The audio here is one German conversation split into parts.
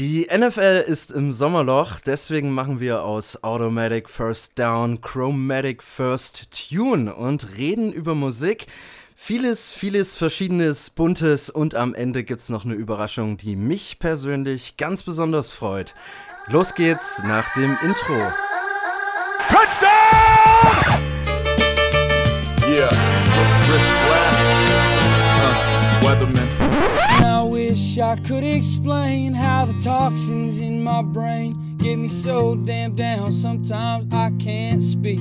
Die NFL ist im Sommerloch, deswegen machen wir aus Automatic First Down Chromatic First Tune und reden über Musik. Vieles, vieles Verschiedenes, Buntes und am Ende gibt es noch eine Überraschung, die mich persönlich ganz besonders freut. Los geht's nach dem Intro. Touchdown! Yeah, Chris uh, Weatherman. Wish I could explain how the toxins in my brain get me so damn down. Sometimes I can't speak.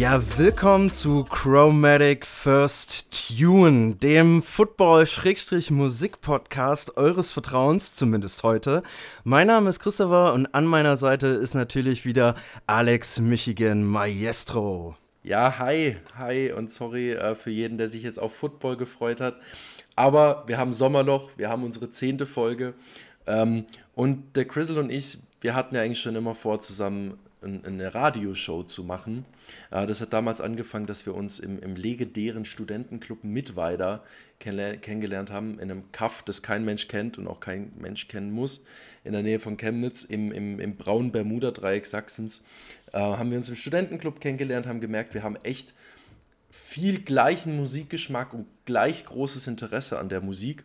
Ja, willkommen zu Chromatic First Tune, dem Football-Musik-Podcast eures Vertrauens, zumindest heute. Mein Name ist Christopher und an meiner Seite ist natürlich wieder Alex Michigan Maestro. Ja, hi, hi und sorry äh, für jeden, der sich jetzt auf Football gefreut hat. Aber wir haben Sommerloch, wir haben unsere zehnte Folge ähm, und der Chrisel und ich, wir hatten ja eigentlich schon immer vor, zusammen eine Radioshow zu machen. Äh, das hat damals angefangen, dass wir uns im, im legendären Studentenclub Mittweida kennengelernt haben, in einem Kaff, das kein Mensch kennt und auch kein Mensch kennen muss, in der Nähe von Chemnitz, im, im, im braunen Bermuda-Dreieck Sachsens. Äh, haben wir uns im Studentenclub kennengelernt, haben gemerkt, wir haben echt viel gleichen Musikgeschmack und gleich großes Interesse an der Musik.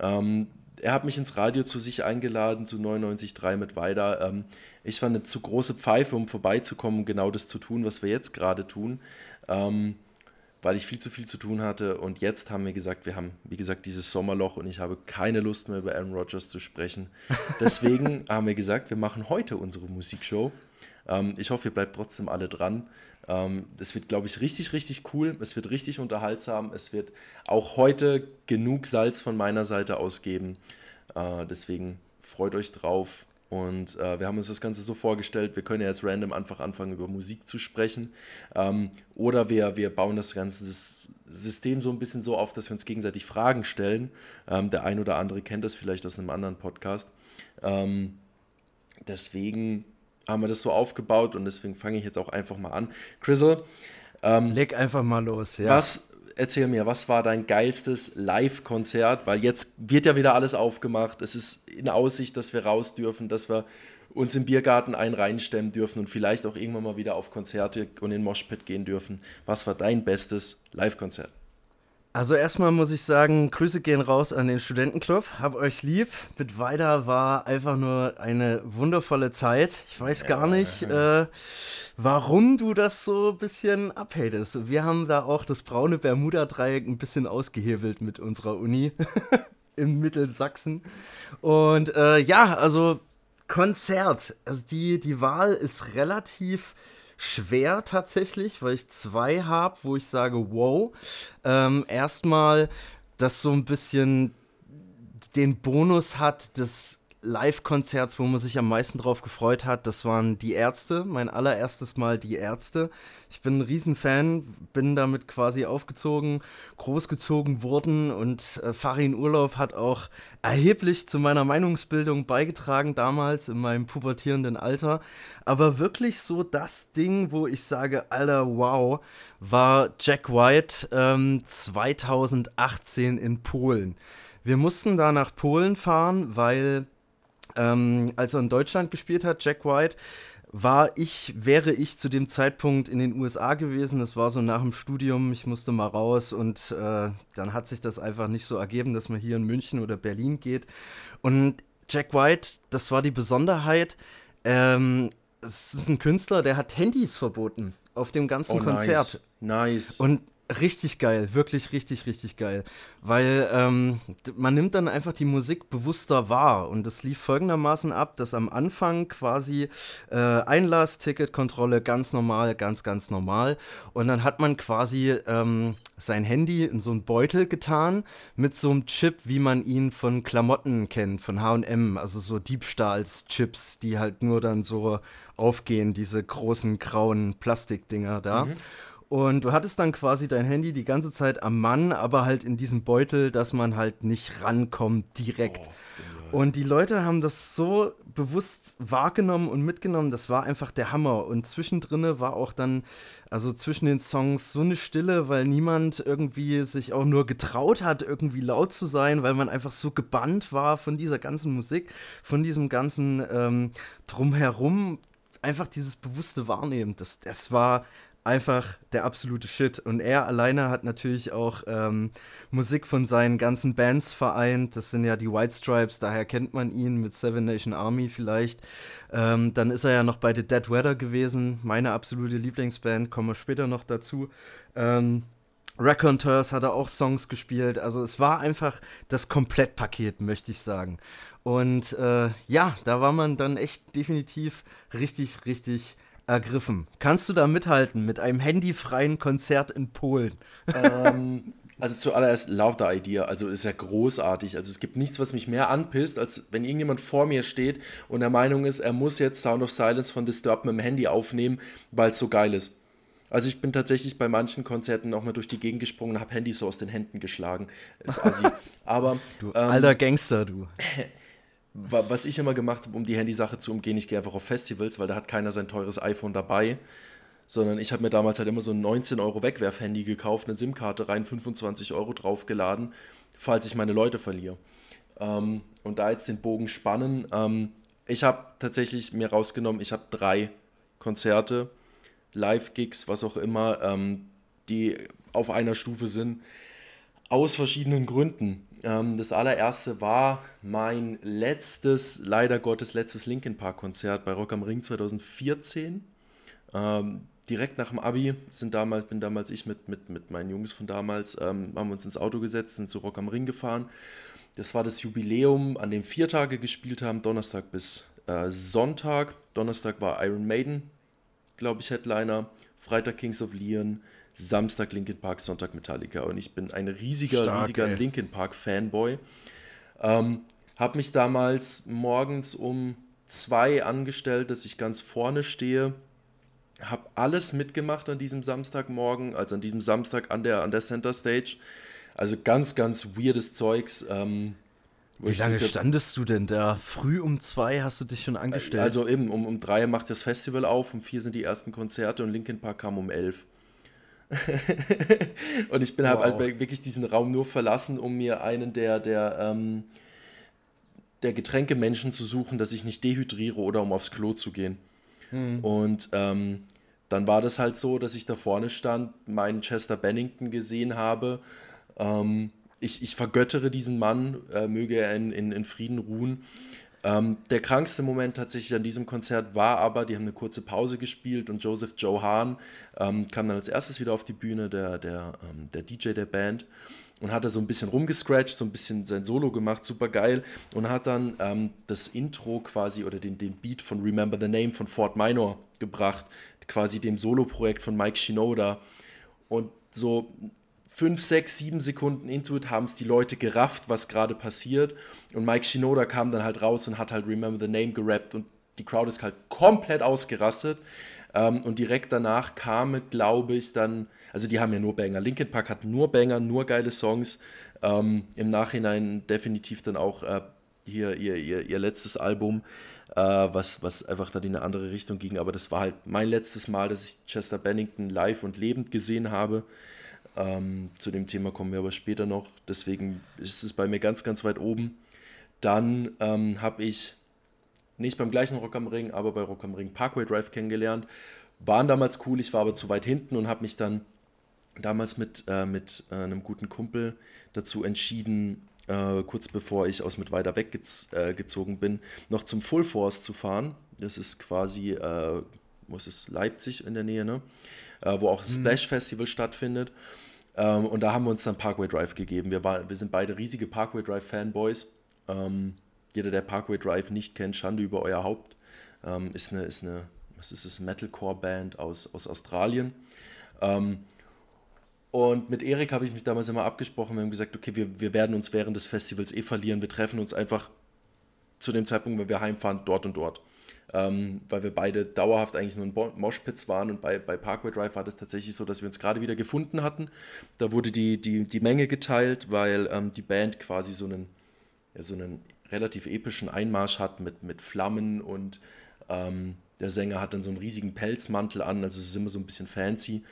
Ähm, er hat mich ins Radio zu sich eingeladen, zu 99.3 mit Weida. Ähm, ich war eine zu große Pfeife, um vorbeizukommen und genau das zu tun, was wir jetzt gerade tun, ähm, weil ich viel zu viel zu tun hatte. Und jetzt haben wir gesagt, wir haben, wie gesagt, dieses Sommerloch und ich habe keine Lust mehr über Aaron Rodgers zu sprechen. Deswegen haben wir gesagt, wir machen heute unsere Musikshow. Ähm, ich hoffe, ihr bleibt trotzdem alle dran. Ähm, es wird, glaube ich, richtig, richtig cool. Es wird richtig unterhaltsam. Es wird auch heute genug Salz von meiner Seite ausgeben. Äh, deswegen freut euch drauf. Und äh, wir haben uns das Ganze so vorgestellt, wir können ja jetzt random einfach anfangen, über Musik zu sprechen. Ähm, oder wir, wir bauen das ganze System so ein bisschen so auf, dass wir uns gegenseitig Fragen stellen. Ähm, der ein oder andere kennt das vielleicht aus einem anderen Podcast. Ähm, deswegen haben wir das so aufgebaut und deswegen fange ich jetzt auch einfach mal an. Chrisel, ähm, leg einfach mal los. Ja. Was, erzähl mir, was war dein geilstes Live-Konzert? Weil jetzt wird ja wieder alles aufgemacht. Es ist in Aussicht, dass wir raus dürfen, dass wir uns im Biergarten ein reinstemmen dürfen und vielleicht auch irgendwann mal wieder auf Konzerte und in Moshpit gehen dürfen. Was war dein bestes Live-Konzert? Also erstmal muss ich sagen, Grüße gehen raus an den Studentenclub. Hab euch lieb. Mit Weida war einfach nur eine wundervolle Zeit. Ich weiß gar nicht, äh, warum du das so ein bisschen abhatest. Wir haben da auch das braune Bermuda-Dreieck ein bisschen ausgehebelt mit unserer Uni in Mittelsachsen. Und äh, ja, also Konzert. Also die, die Wahl ist relativ schwer tatsächlich, weil ich zwei habe, wo ich sage, wow. Ähm, erstmal, dass so ein bisschen den Bonus hat des Live-Konzerts, wo man sich am meisten drauf gefreut hat, das waren die Ärzte, mein allererstes Mal die Ärzte. Ich bin ein Riesenfan, bin damit quasi aufgezogen, großgezogen worden und äh, Farin Urlaub hat auch erheblich zu meiner Meinungsbildung beigetragen damals in meinem pubertierenden Alter. Aber wirklich so das Ding, wo ich sage, Alter, wow, war Jack White ähm, 2018 in Polen. Wir mussten da nach Polen fahren, weil ähm, als er in Deutschland gespielt hat, Jack White, war ich, wäre ich zu dem Zeitpunkt in den USA gewesen. Das war so nach dem Studium, ich musste mal raus und äh, dann hat sich das einfach nicht so ergeben, dass man hier in München oder Berlin geht. Und Jack White, das war die Besonderheit. Ähm, es ist ein Künstler, der hat Handys verboten auf dem ganzen oh, Konzert. Nice. nice. Und Richtig geil, wirklich richtig, richtig geil. Weil ähm, man nimmt dann einfach die Musik bewusster wahr. Und es lief folgendermaßen ab, dass am Anfang quasi äh, Einlass, Ticketkontrolle ganz normal, ganz, ganz normal. Und dann hat man quasi ähm, sein Handy in so einen Beutel getan mit so einem Chip, wie man ihn von Klamotten kennt, von HM. Also so Diebstahlschips, die halt nur dann so aufgehen, diese großen grauen Plastikdinger da. Mhm. Und du hattest dann quasi dein Handy die ganze Zeit am Mann, aber halt in diesem Beutel, dass man halt nicht rankommt direkt. Oh, und die Leute haben das so bewusst wahrgenommen und mitgenommen, das war einfach der Hammer. Und zwischendrin war auch dann, also zwischen den Songs so eine Stille, weil niemand irgendwie sich auch nur getraut hat, irgendwie laut zu sein, weil man einfach so gebannt war von dieser ganzen Musik, von diesem ganzen ähm, Drumherum. Einfach dieses bewusste Wahrnehmen, das, das war einfach der absolute Shit. Und er alleine hat natürlich auch ähm, Musik von seinen ganzen Bands vereint. Das sind ja die White Stripes, daher kennt man ihn mit Seven Nation Army vielleicht. Ähm, dann ist er ja noch bei The Dead Weather gewesen, meine absolute Lieblingsband, kommen wir später noch dazu. Ähm, Raconteurs hat er auch Songs gespielt. Also es war einfach das Komplettpaket, möchte ich sagen. Und äh, ja, da war man dann echt definitiv richtig, richtig ergriffen. Kannst du da mithalten mit einem handyfreien Konzert in Polen? Ähm, also zuallererst Love the Idea, also ist ja großartig. Also es gibt nichts, was mich mehr anpisst, als wenn irgendjemand vor mir steht und der Meinung ist, er muss jetzt Sound of Silence von Disturbed mit dem Handy aufnehmen, weil es so geil ist. Also ich bin tatsächlich bei manchen Konzerten auch mal durch die Gegend gesprungen und habe Handys so aus den Händen geschlagen. Ist assi. Aber du ähm, alter Gangster, du. was ich immer gemacht habe, um die Handysache zu umgehen, ich gehe einfach auf Festivals, weil da hat keiner sein teures iPhone dabei. Sondern ich habe mir damals halt immer so ein 19 Euro Wegwerf-Handy gekauft, eine SIM-Karte rein, 25 Euro draufgeladen, falls ich meine Leute verliere. Ähm, und da jetzt den Bogen spannen. Ähm, ich habe tatsächlich mir rausgenommen, ich habe drei Konzerte, Live-Gigs, was auch immer, ähm, die auf einer Stufe sind, aus verschiedenen Gründen. Ähm, das allererste war mein letztes, leider Gottes letztes Linkin Park Konzert bei Rock am Ring 2014. Ähm, direkt nach dem Abi sind damals, bin damals ich mit, mit, mit meinen Jungs von damals, ähm, haben uns ins Auto gesetzt, sind zu Rock am Ring gefahren. Das war das Jubiläum, an dem vier Tage gespielt haben, Donnerstag bis äh, Sonntag. Donnerstag war Iron Maiden, glaube ich, Headliner. Freitag Kings of Leon, Samstag Linkin Park, Sonntag Metallica. Und ich bin ein riesiger, Stark, riesiger ey. Linkin Park Fanboy. Ähm, habe mich damals morgens um zwei angestellt, dass ich ganz vorne stehe. Habe alles mitgemacht an diesem Samstagmorgen, also an diesem Samstag an der, an der Center Stage. Also ganz, ganz weirdes Zeugs. Ähm, Wie lange standest du denn da? Früh um zwei hast du dich schon angestellt? Also eben, um, um drei macht das Festival auf, um vier sind die ersten Konzerte und Linkin Park kam um elf. und ich bin wow. halt wirklich diesen Raum nur verlassen, um mir einen der, der, ähm, der Getränkemenschen zu suchen, dass ich nicht dehydriere oder um aufs Klo zu gehen. Hm. Und ähm, dann war das halt so, dass ich da vorne stand, meinen Chester Bennington gesehen habe. Ähm, ich, ich vergöttere diesen Mann, äh, möge er in, in, in Frieden ruhen. Ähm, der krankste Moment tatsächlich an diesem Konzert war aber, die haben eine kurze Pause gespielt und Joseph Joe Hahn ähm, kam dann als erstes wieder auf die Bühne, der, der, ähm, der DJ der Band und hat da so ein bisschen rumgescratcht, so ein bisschen sein Solo gemacht, super geil und hat dann ähm, das Intro quasi oder den, den Beat von Remember the Name von Fort Minor gebracht, quasi dem Solo-Projekt von Mike Shinoda und so fünf, sechs, sieben Sekunden into it haben es die Leute gerafft, was gerade passiert. Und Mike Shinoda kam dann halt raus und hat halt Remember the Name gerappt und die Crowd ist halt komplett ausgerastet. Ähm, und direkt danach kam, glaube ich, dann, also die haben ja nur Banger. Linkin Park hat nur Banger, nur geile Songs. Ähm, Im Nachhinein definitiv dann auch äh, hier ihr, ihr, ihr letztes Album, äh, was, was einfach dann in eine andere Richtung ging. Aber das war halt mein letztes Mal, dass ich Chester Bennington live und lebend gesehen habe. Ähm, zu dem Thema kommen wir aber später noch. Deswegen ist es bei mir ganz, ganz weit oben. Dann ähm, habe ich nicht beim gleichen Rock am Ring, aber bei Rock am Ring Parkway Drive kennengelernt. Waren damals cool, ich war aber zu weit hinten und habe mich dann damals mit, äh, mit äh, einem guten Kumpel dazu entschieden, äh, kurz bevor ich aus mit weiter weggezogen äh, bin, noch zum Full Force zu fahren. Das ist quasi, äh, wo ist es, Leipzig in der Nähe, ne? Äh, wo auch das mhm. Splash Festival stattfindet. Ähm, und da haben wir uns dann Parkway Drive gegeben. Wir, war, wir sind beide riesige Parkway Drive Fanboys. Ähm, jeder, der Parkway Drive nicht kennt, Schande über euer Haupt. Ähm, ist eine, ist eine, was ist es, Metalcore-Band aus, aus Australien. Ähm, und mit Erik habe ich mich damals immer abgesprochen. Wir haben gesagt, okay, wir, wir werden uns während des Festivals eh verlieren. Wir treffen uns einfach zu dem Zeitpunkt, wenn wir heimfahren, dort und dort. Ähm, weil wir beide dauerhaft eigentlich nur in Moshpits waren und bei, bei Parkway Drive war das tatsächlich so, dass wir uns gerade wieder gefunden hatten. Da wurde die, die, die Menge geteilt, weil ähm, die Band quasi so einen, ja, so einen relativ epischen Einmarsch hat mit, mit Flammen und ähm, der Sänger hat dann so einen riesigen Pelzmantel an, also es ist immer so ein bisschen fancy.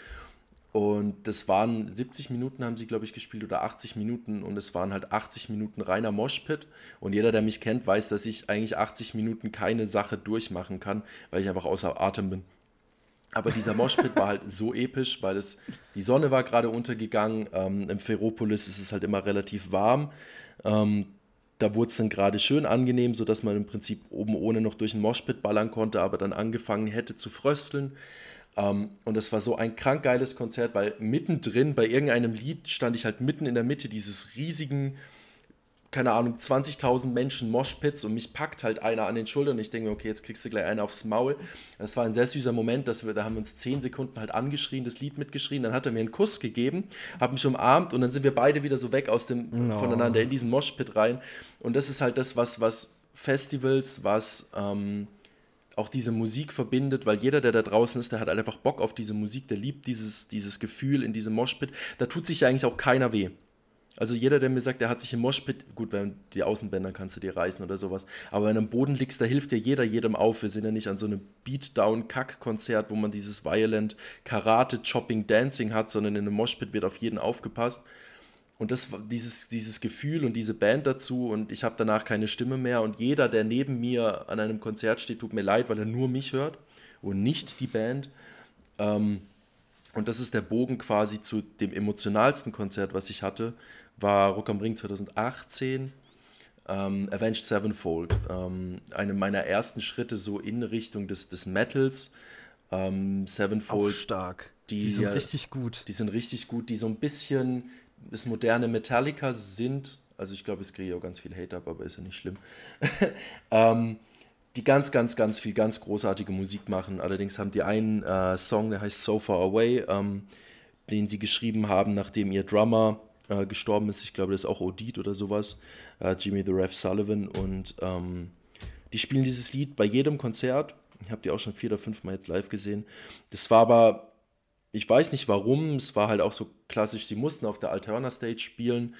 Und das waren 70 Minuten, haben sie, glaube ich, gespielt oder 80 Minuten. Und es waren halt 80 Minuten reiner Moshpit. Und jeder, der mich kennt, weiß, dass ich eigentlich 80 Minuten keine Sache durchmachen kann, weil ich einfach außer Atem bin. Aber dieser Moshpit war halt so episch, weil es, die Sonne war gerade untergegangen. Ähm, Im Ferropolis ist es halt immer relativ warm. Ähm, da wurde es dann gerade schön angenehm, sodass man im Prinzip oben ohne noch durch den Moshpit ballern konnte, aber dann angefangen hätte zu frösteln. Um, ähm, und es war so ein krank geiles Konzert, weil mittendrin bei irgendeinem Lied stand ich halt mitten in der Mitte dieses riesigen, keine Ahnung, 20.000 Menschen Moshpits und mich packt halt einer an den Schultern und ich denke mir, okay, jetzt kriegst du gleich einen aufs Maul. Das war ein sehr süßer Moment, dass wir, da haben wir uns 10 Sekunden halt angeschrien, das Lied mitgeschrien, dann hat er mir einen Kuss gegeben, hat mich umarmt und dann sind wir beide wieder so weg aus dem, no. voneinander in diesen Moshpit rein. Und das ist halt das, was, was Festivals, was, ähm, auch diese Musik verbindet, weil jeder, der da draußen ist, der hat einfach Bock auf diese Musik, der liebt dieses, dieses Gefühl in diesem Moshpit. Da tut sich ja eigentlich auch keiner weh. Also jeder, der mir sagt, der hat sich im Moshpit, gut, wenn die Außenbänder kannst du dir reißen oder sowas, aber wenn du am Boden liegst, da hilft dir jeder jedem auf. Wir sind ja nicht an so einem Beatdown-Kack-Konzert, wo man dieses Violent Karate, Chopping, Dancing hat, sondern in einem Moshpit wird auf jeden aufgepasst. Und das dieses, dieses Gefühl und diese Band dazu und ich habe danach keine Stimme mehr und jeder, der neben mir an einem Konzert steht, tut mir leid, weil er nur mich hört und nicht die Band. Ähm, und das ist der Bogen quasi zu dem emotionalsten Konzert, was ich hatte, war Rock am Ring 2018, ähm, Avenged Sevenfold. Ähm, eine meiner ersten Schritte so in Richtung des, des Metals. Ähm, Sevenfold. Auch stark. Die, die sind richtig gut. Die sind richtig gut, die so ein bisschen das moderne Metallica sind, also ich glaube, es kriege auch ganz viel Hate ab, aber ist ja nicht schlimm, ähm, die ganz, ganz, ganz viel, ganz großartige Musik machen. Allerdings haben die einen äh, Song, der heißt So Far Away, ähm, den sie geschrieben haben, nachdem ihr Drummer äh, gestorben ist. Ich glaube, das ist auch Odit oder sowas, äh, Jimmy the Rev Sullivan. Und ähm, die spielen dieses Lied bei jedem Konzert. Ich habe die auch schon vier oder fünf Mal jetzt live gesehen. Das war aber ich weiß nicht warum, es war halt auch so klassisch, sie mussten auf der Alterna Stage spielen,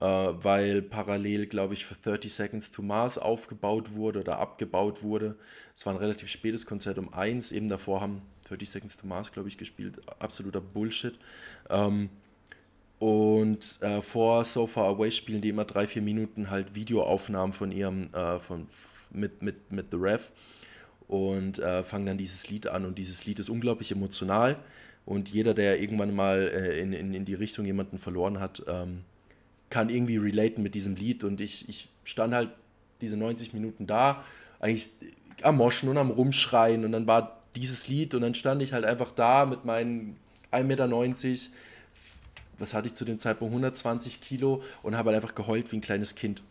äh, weil parallel, glaube ich, für 30 Seconds to Mars aufgebaut wurde oder abgebaut wurde. Es war ein relativ spätes Konzert um eins, eben davor haben 30 Seconds to Mars, glaube ich, gespielt. Absoluter Bullshit. Ähm, und äh, vor So Far Away spielen die immer drei, vier Minuten halt Videoaufnahmen von ihrem, äh, von, mit, mit, mit The Rev und äh, fangen dann dieses Lied an. Und dieses Lied ist unglaublich emotional. Und jeder, der irgendwann mal äh, in, in, in die Richtung jemanden verloren hat, ähm, kann irgendwie relaten mit diesem Lied. Und ich, ich stand halt diese 90 Minuten da, eigentlich am Moschen und am Rumschreien. Und dann war dieses Lied und dann stand ich halt einfach da mit meinen 1,90 Meter, was hatte ich zu dem Zeitpunkt, 120 Kilo und habe halt einfach geheult wie ein kleines Kind.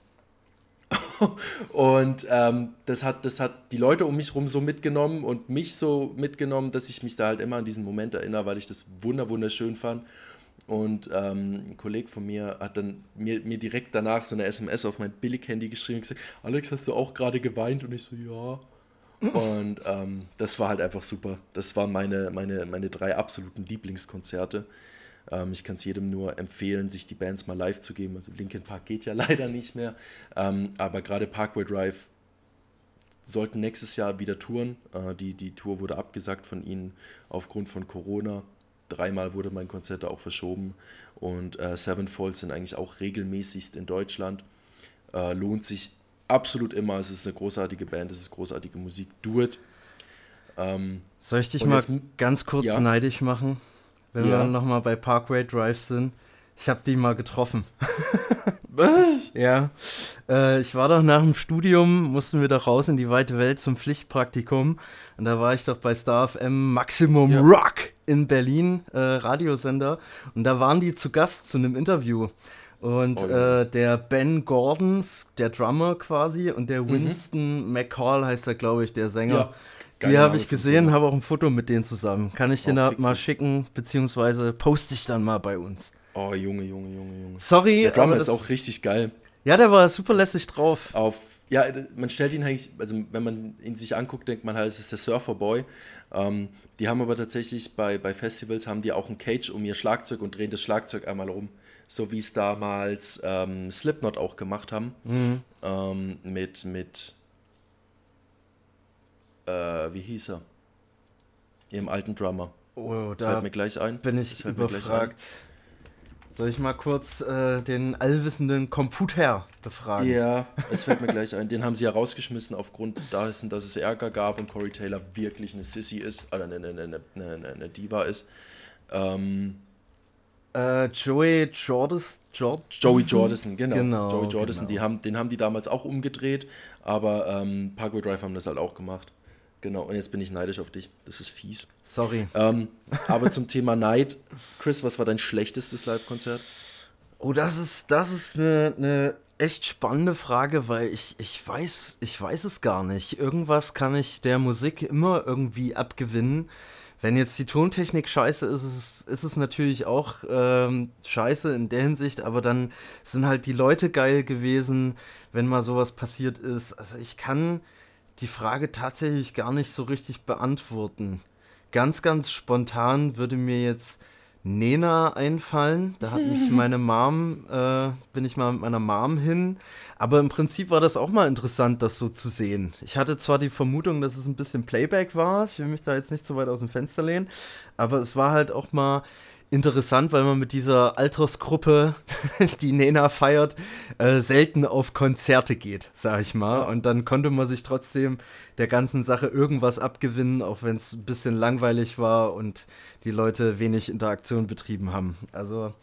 und ähm, das, hat, das hat die Leute um mich herum so mitgenommen und mich so mitgenommen, dass ich mich da halt immer an diesen Moment erinnere, weil ich das wunderschön fand. Und ähm, ein Kollege von mir hat dann mir, mir direkt danach so eine SMS auf mein Billig-Handy geschrieben und gesagt, Alex, hast du auch gerade geweint? Und ich so, ja. Und ähm, das war halt einfach super. Das waren meine, meine, meine drei absoluten Lieblingskonzerte. Ähm, ich kann es jedem nur empfehlen, sich die Bands mal live zu geben. Also Linkin Park geht ja leider nicht mehr, ähm, aber gerade Parkway Drive sollten nächstes Jahr wieder touren. Äh, die, die Tour wurde abgesagt von ihnen aufgrund von Corona. Dreimal wurde mein Konzert auch verschoben und äh, Sevenfold sind eigentlich auch regelmäßigst in Deutschland. Äh, lohnt sich absolut immer. Es ist eine großartige Band, es ist großartige Musik. Do it. Ähm, Soll ich dich mal jetzt, ganz kurz ja. neidisch machen? Wenn ja. wir nochmal bei Parkway Drive sind. Ich habe die mal getroffen. Was? ja. Äh, ich war doch nach dem Studium, mussten wir doch raus in die weite Welt zum Pflichtpraktikum. Und da war ich doch bei Star FM Maximum ja. Rock in Berlin, äh, Radiosender. Und da waren die zu Gast zu einem Interview. Und oh, ja. äh, der Ben Gordon, der Drummer quasi, und der mhm. Winston mhm. McCall heißt er, glaube ich, der Sänger. Ja. Die habe ich gesehen, habe auch ein Foto mit denen zusammen. Kann ich dir oh, mal schicken, beziehungsweise poste ich dann mal bei uns. Oh, Junge, Junge, Junge, Junge. Sorry. Der Drummer ist auch richtig geil. Ja, der war super lässig drauf. Auf, Ja, man stellt ihn eigentlich, also wenn man ihn sich anguckt, denkt man halt, es ist der Surferboy. Ähm, die haben aber tatsächlich bei, bei Festivals haben die auch ein Cage um ihr Schlagzeug und drehen das Schlagzeug einmal rum. So wie es damals ähm, Slipknot auch gemacht haben. Mhm. Ähm, mit, mit äh, wie hieß er? Ihrem alten Drummer. Oh, da fällt mir gleich ein. Bin ich überfragt. Soll ich mal kurz äh, den allwissenden Computer befragen? Ja, es fällt mir gleich ein. Den haben sie ja rausgeschmissen aufgrund dessen, dass es Ärger gab und Corey Taylor wirklich eine Sissy ist, oder eine, eine, eine, eine, eine Diva ist. Ähm, äh, Joey Jordis, Jord Joey Jordison, genau. genau Joey Jordison, genau. Die haben, den haben die damals auch umgedreht, aber ähm, Parkway Drive haben das halt auch gemacht. Genau, und jetzt bin ich neidisch auf dich. Das ist fies. Sorry. Ähm, aber zum Thema Neid, Chris, was war dein schlechtestes Live-Konzert? Oh, das ist, das ist eine, eine echt spannende Frage, weil ich, ich weiß, ich weiß es gar nicht. Irgendwas kann ich der Musik immer irgendwie abgewinnen. Wenn jetzt die Tontechnik scheiße ist, ist es, ist es natürlich auch ähm, scheiße in der Hinsicht, aber dann sind halt die Leute geil gewesen, wenn mal sowas passiert ist. Also ich kann, die Frage tatsächlich gar nicht so richtig beantworten. Ganz, ganz spontan würde mir jetzt Nena einfallen. Da hat mich meine Mom, äh, bin ich mal mit meiner Mom hin. Aber im Prinzip war das auch mal interessant, das so zu sehen. Ich hatte zwar die Vermutung, dass es ein bisschen Playback war. Ich will mich da jetzt nicht so weit aus dem Fenster lehnen. Aber es war halt auch mal interessant, weil man mit dieser Altersgruppe, die Nena feiert, äh, selten auf Konzerte geht, sag ich mal. Und dann konnte man sich trotzdem der ganzen Sache irgendwas abgewinnen, auch wenn es ein bisschen langweilig war und die Leute wenig Interaktion betrieben haben. Also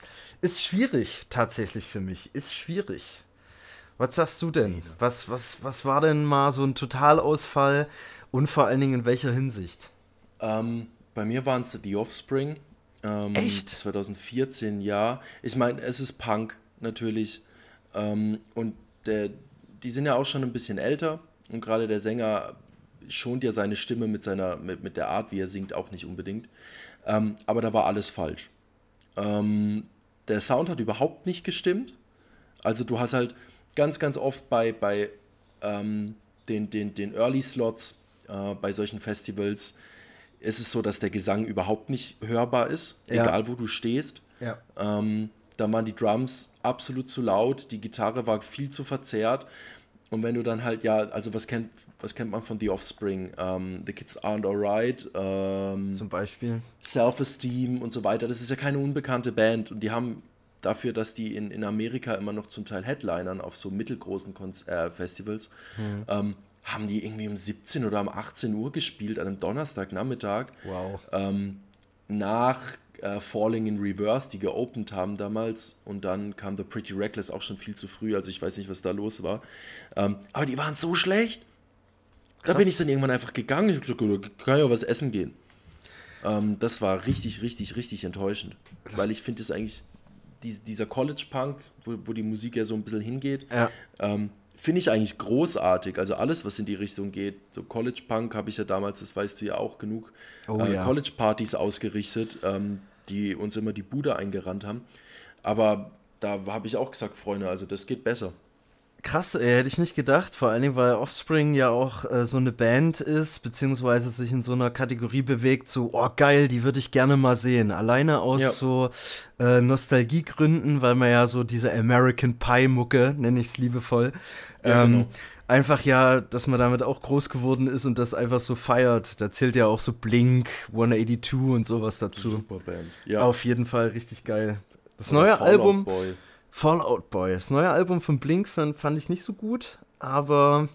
ist schwierig tatsächlich für mich. Ist schwierig. Was sagst du denn? Was, was, was war denn mal so ein Totalausfall und vor allen Dingen in welcher Hinsicht? Ähm, bei mir waren es The Offspring ähm, Echt? 2014, ja. Ich meine, es ist Punk natürlich. Ähm, und der, die sind ja auch schon ein bisschen älter. Und gerade der Sänger schont ja seine Stimme mit, seiner, mit, mit der Art, wie er singt, auch nicht unbedingt. Ähm, aber da war alles falsch. Ähm, der Sound hat überhaupt nicht gestimmt. Also du hast halt ganz, ganz oft bei, bei ähm, den, den, den Early Slots äh, bei solchen Festivals ist es so, dass der Gesang überhaupt nicht hörbar ist, ja. egal wo du stehst. Ja. Ähm, da waren die Drums absolut zu laut, die Gitarre war viel zu verzerrt. Und wenn du dann halt, ja, also was kennt, was kennt man von The Offspring? Ähm, The Kids Aren't Alright. Ähm, Zum Beispiel. Self-Esteem und so weiter. Das ist ja keine unbekannte Band. Und die haben dafür, dass die in, in Amerika immer noch zum Teil Headlinern auf so mittelgroßen Konz äh, Festivals, mhm. ähm, haben die irgendwie um 17 oder um 18 Uhr gespielt an einem Donnerstagnachmittag. Wow. Ähm, nach äh, Falling in Reverse, die geopend haben damals. Und dann kam The Pretty Reckless auch schon viel zu früh. Also ich weiß nicht, was da los war. Ähm, aber die waren so schlecht. Krass. Da bin ich dann irgendwann einfach gegangen. Ich habe gesagt, kann ja was essen gehen. Ähm, das war richtig, richtig, richtig enttäuschend. Das weil ich finde es eigentlich, dieser College-Punk, wo, wo, die Musik ja so ein bisschen hingeht, ja. ähm, finde ich eigentlich großartig. Also alles, was in die Richtung geht. So College Punk habe ich ja damals, das weißt du ja auch genug, oh, äh, ja. College Partys ausgerichtet, ähm, die uns immer die Bude eingerannt haben. Aber da habe ich auch gesagt, Freunde, also das geht besser. Krass, ey, hätte ich nicht gedacht. Vor allen Dingen, weil Offspring ja auch äh, so eine Band ist, beziehungsweise sich in so einer Kategorie bewegt, so, oh geil, die würde ich gerne mal sehen. Alleine aus ja. so äh, Nostalgiegründen, weil man ja so diese American Pie-Mucke, nenne ich es liebevoll, ja, ähm, genau. einfach ja, dass man damit auch groß geworden ist und das einfach so feiert. Da zählt ja auch so Blink, 182 und sowas dazu. Super Band, ja. Auf jeden Fall richtig geil. Das neue Album. Boy Fallout Boy. Das neue Album von Blink fand, fand ich nicht so gut, aber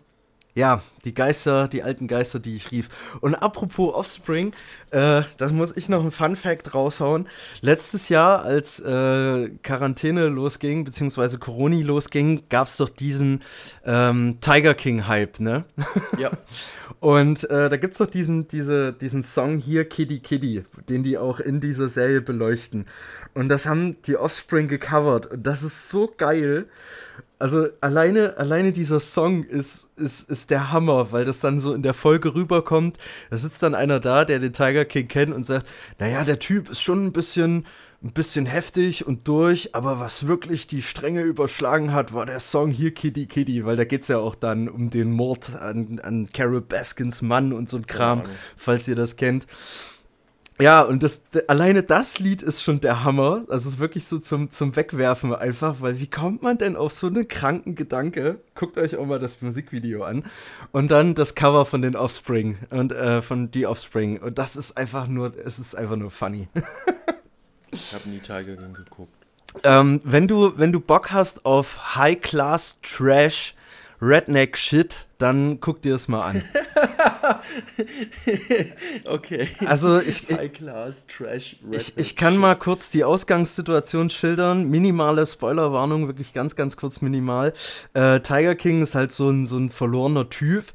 ja, die Geister, die alten Geister, die ich rief. Und apropos Offspring, äh, da muss ich noch einen Fun Fact raushauen. Letztes Jahr, als äh, Quarantäne losging, beziehungsweise Corona losging, gab es doch diesen ähm, Tiger King-Hype, ne? Ja. Und äh, da gibt es doch diesen, diese, diesen Song hier, Kitty Kitty, den die auch in dieser Serie beleuchten. Und das haben die Offspring gecovert. Und das ist so geil. Also alleine, alleine dieser Song ist, ist, ist der Hammer, weil das dann so in der Folge rüberkommt. Da sitzt dann einer da, der den Tiger King kennt und sagt, naja, der Typ ist schon ein bisschen, ein bisschen heftig und durch, aber was wirklich die Stränge überschlagen hat, war der Song hier Kitty Kitty, weil da geht es ja auch dann um den Mord an, an Carol Baskins Mann und so ein Kram, ja, falls ihr das kennt. Ja, und das, alleine das Lied ist schon der Hammer. Also es ist wirklich so zum, zum Wegwerfen einfach, weil wie kommt man denn auf so einen kranken Gedanke? Guckt euch auch mal das Musikvideo an. Und dann das Cover von den Offspring und äh, von The Offspring. Und das ist einfach nur, es ist einfach nur funny. ich habe nie Tiger King geguckt. Ähm, wenn, du, wenn du Bock hast auf High-Class Trash, Redneck Shit, dann guck dir es mal an. okay. Also ich, Trash. Ich, ich kann mal kurz die Ausgangssituation schildern. Minimale Spoilerwarnung, wirklich ganz, ganz kurz minimal. Äh, Tiger King ist halt so ein, so ein verlorener Typ,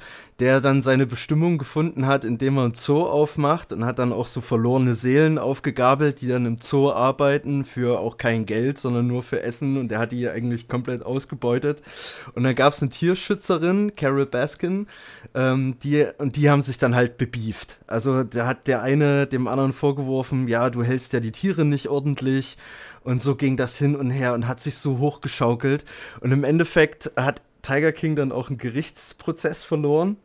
der dann seine Bestimmung gefunden hat, indem er ein Zoo aufmacht und hat dann auch so verlorene Seelen aufgegabelt, die dann im Zoo arbeiten für auch kein Geld, sondern nur für Essen und der hat die eigentlich komplett ausgebeutet. Und dann gab es eine Tierschützerin, Carol Baskin, ähm, die, und die haben sich dann halt bebieft. Also da hat der eine dem anderen vorgeworfen, ja, du hältst ja die Tiere nicht ordentlich. Und so ging das hin und her und hat sich so hochgeschaukelt. Und im Endeffekt hat Tiger King dann auch einen Gerichtsprozess verloren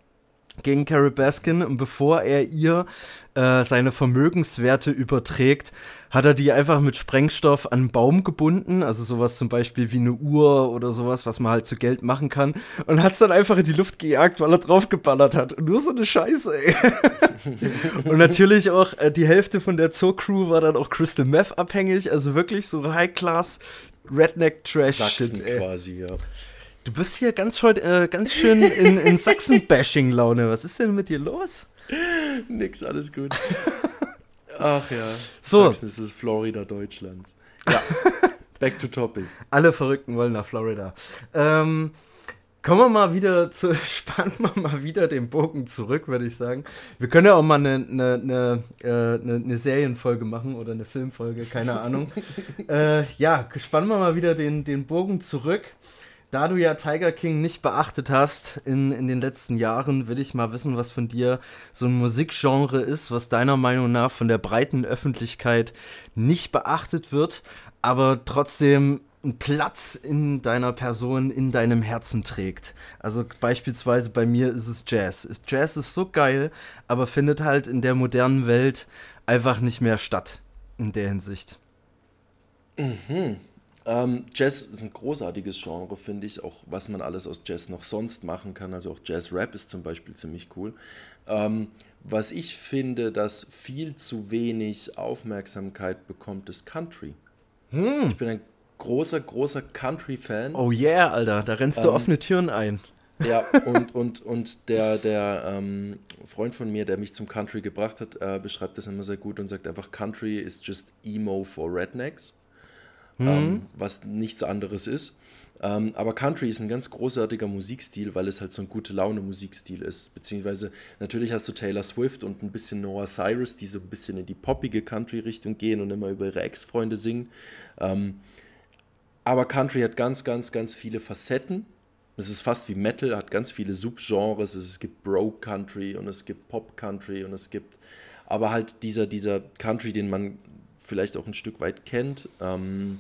gegen Carol Baskin und bevor er ihr äh, seine Vermögenswerte überträgt, hat er die einfach mit Sprengstoff an einen Baum gebunden, also sowas zum Beispiel wie eine Uhr oder sowas, was man halt zu Geld machen kann und hat es dann einfach in die Luft gejagt, weil er draufgeballert hat. Und nur so eine Scheiße, ey. und natürlich auch äh, die Hälfte von der Zoo-Crew war dann auch Crystal Meth abhängig, also wirklich so High-Class Redneck-Trash-Shit. quasi, ja. Du bist hier ganz, äh, ganz schön in, in Sachsen-Bashing-Laune. Was ist denn mit dir los? Nix, alles gut. Ach ja. So. Sachsen ist das Florida Deutschlands. Ja. Back to topic. Alle Verrückten wollen nach Florida. Ähm, kommen wir mal wieder zu, spannen wir mal wieder den Bogen zurück, würde ich sagen. Wir können ja auch mal eine, eine, eine, äh, eine, eine Serienfolge machen oder eine Filmfolge, keine Ahnung. äh, ja, spannen wir mal wieder den, den Bogen zurück. Da du ja Tiger King nicht beachtet hast in, in den letzten Jahren, will ich mal wissen, was von dir so ein Musikgenre ist, was deiner Meinung nach von der breiten Öffentlichkeit nicht beachtet wird, aber trotzdem einen Platz in deiner Person, in deinem Herzen trägt. Also beispielsweise bei mir ist es Jazz. Jazz ist so geil, aber findet halt in der modernen Welt einfach nicht mehr statt in der Hinsicht. Mhm. Ähm, Jazz ist ein großartiges Genre, finde ich, auch was man alles aus Jazz noch sonst machen kann. Also auch Jazz-Rap ist zum Beispiel ziemlich cool. Ähm, was ich finde, dass viel zu wenig Aufmerksamkeit bekommt, ist Country. Hm. Ich bin ein großer, großer Country-Fan. Oh yeah, Alter, da rennst du ähm, offene Türen ein. Ja, und, und, und der, der ähm, Freund von mir, der mich zum Country gebracht hat, äh, beschreibt das immer sehr gut und sagt einfach, Country is just emo for rednecks mhm. ähm, was nichts anderes ist. Ähm, aber Country ist ein ganz großartiger Musikstil, weil es halt so ein gute Laune Musikstil ist. Beziehungsweise natürlich hast du Taylor Swift und ein bisschen Noah Cyrus, die so ein bisschen in die poppige Country-Richtung gehen und immer über ihre Ex-Freunde singen. Ähm, aber Country hat ganz, ganz, ganz viele Facetten. Es ist fast wie Metal, hat ganz viele Subgenres. Es gibt Bro Country und es gibt Pop Country und es gibt aber halt dieser, dieser Country, den man vielleicht auch ein Stück weit kennt. Ähm,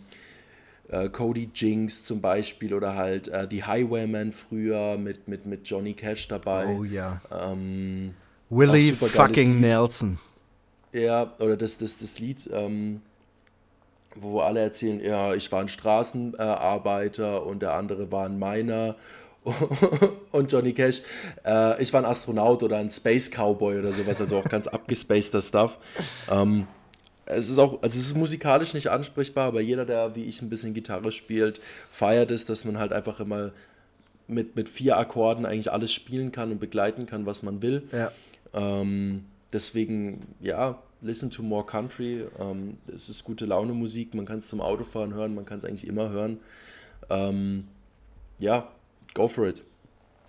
äh, Cody Jinks zum Beispiel oder halt äh, die Highwaymen früher mit, mit, mit Johnny Cash dabei. Oh ja. Ähm, Willie fucking. Nelson. Ja, oder das, das, das Lied, ähm, wo alle erzählen, ja, ich war ein Straßenarbeiter und der andere war ein Miner und Johnny Cash, äh, ich war ein Astronaut oder ein Space Cowboy oder sowas, also auch ganz abgespaceder Stuff. Ähm, es ist auch, also es ist musikalisch nicht ansprechbar, aber jeder, der wie ich ein bisschen Gitarre spielt, feiert es, dass man halt einfach immer mit, mit vier Akkorden eigentlich alles spielen kann und begleiten kann, was man will. Ja. Ähm, deswegen, ja, listen to more country. Ähm, es ist gute Laune Musik, man kann es zum Autofahren hören, man kann es eigentlich immer hören. Ähm, ja, go for it.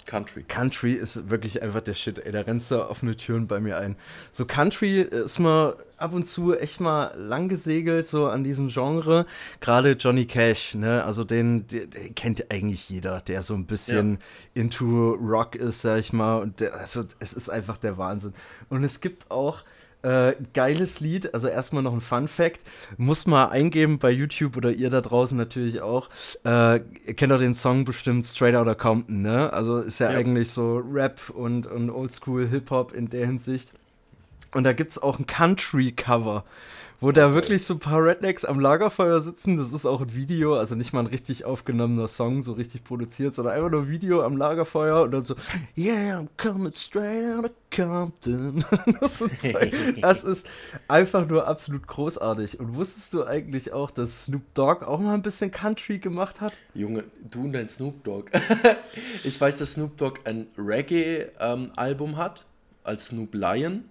Country. Country ist wirklich einfach der Shit, ey. Da rennst du offene Türen bei mir ein. So, Country ist mal ab und zu echt mal lang gesegelt, so an diesem Genre. Gerade Johnny Cash, ne? Also den, den, den, kennt eigentlich jeder, der so ein bisschen ja. into Rock ist, sag ich mal. Und der, also es ist einfach der Wahnsinn. Und es gibt auch Äh, geiles Lied, also erstmal noch ein Fun Fact. Muss mal eingeben bei YouTube oder ihr da draußen natürlich auch. Äh, ihr kennt doch den Song bestimmt Straight Outta Compton, ne? Also ist ja, ja. eigentlich so Rap und, und Oldschool Hip-Hop in der Hinsicht. Und da gibt es auch ein Country-Cover wo da wirklich so ein paar Rednecks am Lagerfeuer sitzen. Das ist auch ein Video, also nicht mal ein richtig aufgenommener Song, so richtig produziert, sondern einfach nur ein Video am Lagerfeuer und dann so, yeah, I'm coming straight out of Compton. das ist einfach nur absolut großartig. Und wusstest du eigentlich auch, dass Snoop Dogg auch mal ein bisschen Country gemacht hat? Junge, du und dein Snoop Dogg. ich weiß, dass Snoop Dogg ein Reggae-Album ähm, hat, als Snoop Lion.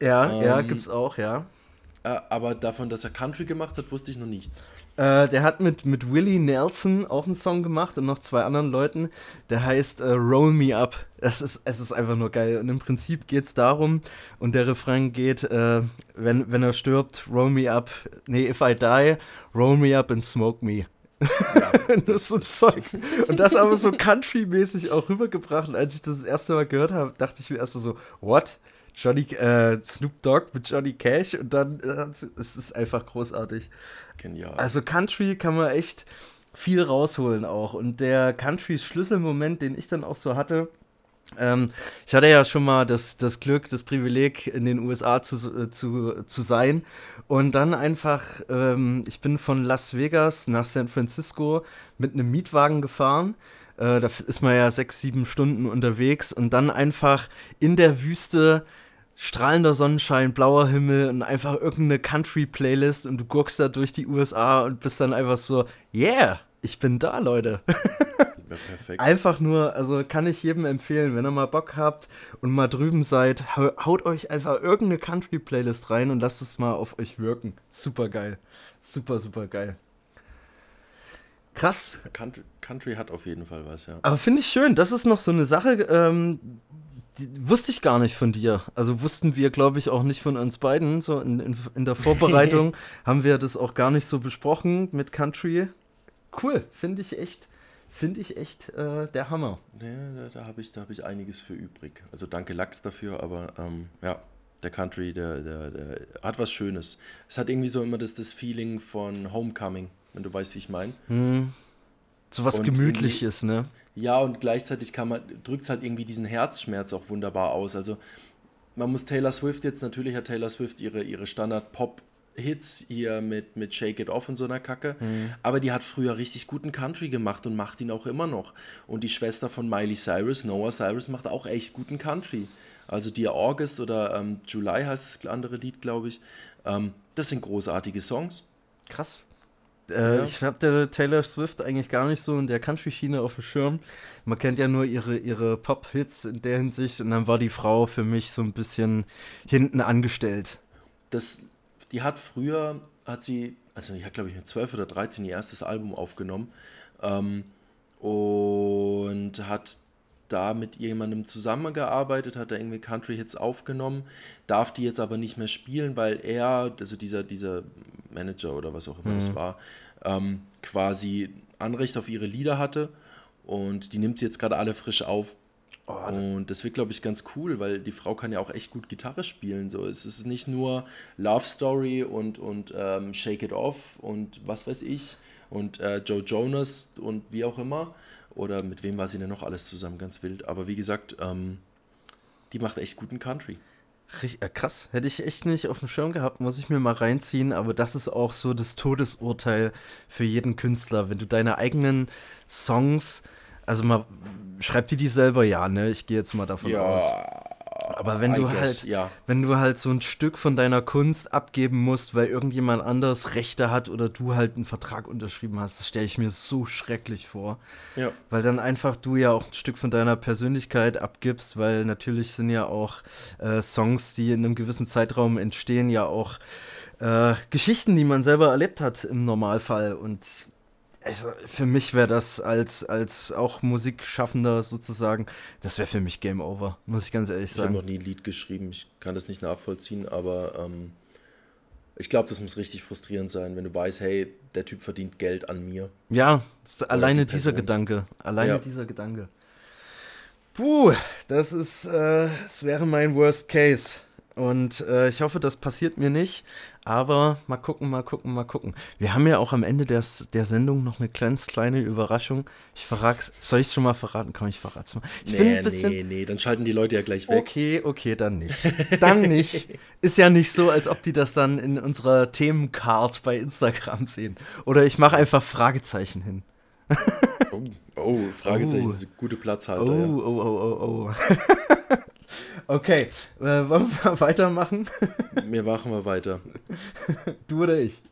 Ja, ähm, ja, gibt's auch, ja. Äh, aber davon, dass er Country gemacht hat, wusste ich noch nichts. Äh, der hat mit, mit Willie Nelson auch einen Song gemacht und noch zwei anderen Leuten. Der heißt äh, Roll Me Up. Das ist, es ist einfach nur geil. Und im Prinzip geht es darum, und der Refrain geht, äh, wenn, wenn er stirbt, roll me up. Nee, if I die, roll me up and smoke me. Ja, das das so und das aber so country-mäßig auch rübergebracht. Und als ich das, das erste Mal gehört habe, dachte ich mir erstmal so, what? Johnny, äh, Snoop Dogg mit Johnny Cash und dann äh, es ist einfach großartig. Genial. Also Country kann man echt viel rausholen auch. Und der Country-Schlüsselmoment, den ich dann auch so hatte, ähm, ich hatte ja schon mal das, das Glück, das Privileg, in den USA zu, äh, zu, zu sein. Und dann einfach, ähm, ich bin von Las Vegas nach San Francisco mit einem Mietwagen gefahren. Äh, da ist man ja sechs, sieben Stunden unterwegs und dann einfach in der Wüste strahlender Sonnenschein, blauer Himmel und einfach irgendeine Country-Playlist und du guckst da durch die USA und bist dann einfach so, yeah, ich bin da, Leute. Ja, perfekt. Einfach nur, also kann ich jedem empfehlen, wenn ihr mal Bock habt und mal drüben seid, haut euch einfach irgendeine Country-Playlist rein und lasst es mal auf euch wirken. Super geil. Super, super geil. Krass. Country, Country, hat auf jeden Fall was, ja. Aber finde ich schön. Das ist noch so eine Sache, ähm, wusste ich gar nicht von dir. Also wussten wir, glaube ich, auch nicht von uns beiden. So in, in, in der Vorbereitung haben wir das auch gar nicht so besprochen mit Country. Cool, finde ich echt, finde ich echt äh, der Hammer. Ja, da, da habe ich, hab ich einiges für übrig. Also danke Lachs dafür, aber ähm, ja, der Country, der, der, der hat was Schönes. Es hat irgendwie so immer das, das Feeling von Homecoming, wenn du weißt, wie ich meine. Hm. So was Gemütliches, ne? Ja, und gleichzeitig kann man, drückt es halt irgendwie diesen Herzschmerz auch wunderbar aus. Also man muss Taylor Swift jetzt, natürlich hat Taylor Swift ihre, ihre Standard-Pop-Hits hier mit, mit Shake It Off und so einer Kacke. Mhm. Aber die hat früher richtig guten Country gemacht und macht ihn auch immer noch. Und die Schwester von Miley Cyrus, Noah Cyrus, macht auch echt guten Country. Also Dear August oder ähm, July heißt das andere Lied, glaube ich. Ähm, das sind großartige Songs. Krass. Äh, ja. Ich habe Taylor Swift eigentlich gar nicht so in der Country-Schiene auf dem Schirm. Man kennt ja nur ihre, ihre Pop-Hits in der Hinsicht und dann war die Frau für mich so ein bisschen hinten angestellt. Das, die hat früher, hat sie, also ich habe glaube ich mit 12 oder 13 ihr erstes Album aufgenommen ähm, und hat da mit jemandem zusammengearbeitet, hat da irgendwie Country-Hits aufgenommen, darf die jetzt aber nicht mehr spielen, weil er, also dieser, dieser Manager oder was auch immer mhm. das war, ähm, quasi Anrecht auf ihre Lieder hatte. Und die nimmt sie jetzt gerade alle frisch auf. Oh, und das wird, glaube ich, ganz cool, weil die Frau kann ja auch echt gut Gitarre spielen. So, es ist nicht nur Love Story und, und ähm, Shake It Off und was weiß ich und äh, Joe Jonas und wie auch immer. Oder mit wem war sie denn noch alles zusammen? Ganz wild. Aber wie gesagt, ähm, die macht echt guten Country. Richtig, äh, krass, hätte ich echt nicht auf dem Schirm gehabt, muss ich mir mal reinziehen, aber das ist auch so das Todesurteil für jeden Künstler, wenn du deine eigenen Songs, also mal, schreib dir die selber ja, ne? Ich gehe jetzt mal davon ja, aus. Aber wenn I du guess, halt, ja. wenn du halt so ein Stück von deiner Kunst abgeben musst, weil irgendjemand anders Rechte hat oder du halt einen Vertrag unterschrieben hast, das stelle ich mir so schrecklich vor. Ja. Weil dann einfach du ja auch ein Stück von deiner Persönlichkeit abgibst, weil natürlich sind ja auch äh, Songs, die in einem gewissen Zeitraum entstehen, ja auch äh, Geschichten, die man selber erlebt hat im Normalfall. Und also für mich wäre das als, als auch Musikschaffender sozusagen, das wäre für mich Game Over, muss ich ganz ehrlich sagen. Ich habe noch nie ein Lied geschrieben, ich kann das nicht nachvollziehen, aber ähm, ich glaube, das muss richtig frustrierend sein, wenn du weißt, hey, der Typ verdient Geld an mir. Ja, alleine die dieser Gedanke, alleine ja. dieser Gedanke. Puh, das ist, äh, das wäre mein Worst Case. Und äh, ich hoffe, das passiert mir nicht. Aber mal gucken, mal gucken, mal gucken. Wir haben ja auch am Ende des, der Sendung noch eine ganz kleine Überraschung. Ich verrate, soll ich es schon mal verraten? Komm, ich verrate es mal. Ich nee, bin ein bisschen, nee, nee, dann schalten die Leute ja gleich weg. Okay, okay, dann nicht. Dann nicht. Ist ja nicht so, als ob die das dann in unserer Themencard bei Instagram sehen. Oder ich mache einfach Fragezeichen hin. oh, oh, Fragezeichen Oh. gute Platzhalter. Oh, Ja. oh, oh, oh, oh. okay, äh, wollen wir mal weitermachen? Wir machen wir weiter. Du oder ich?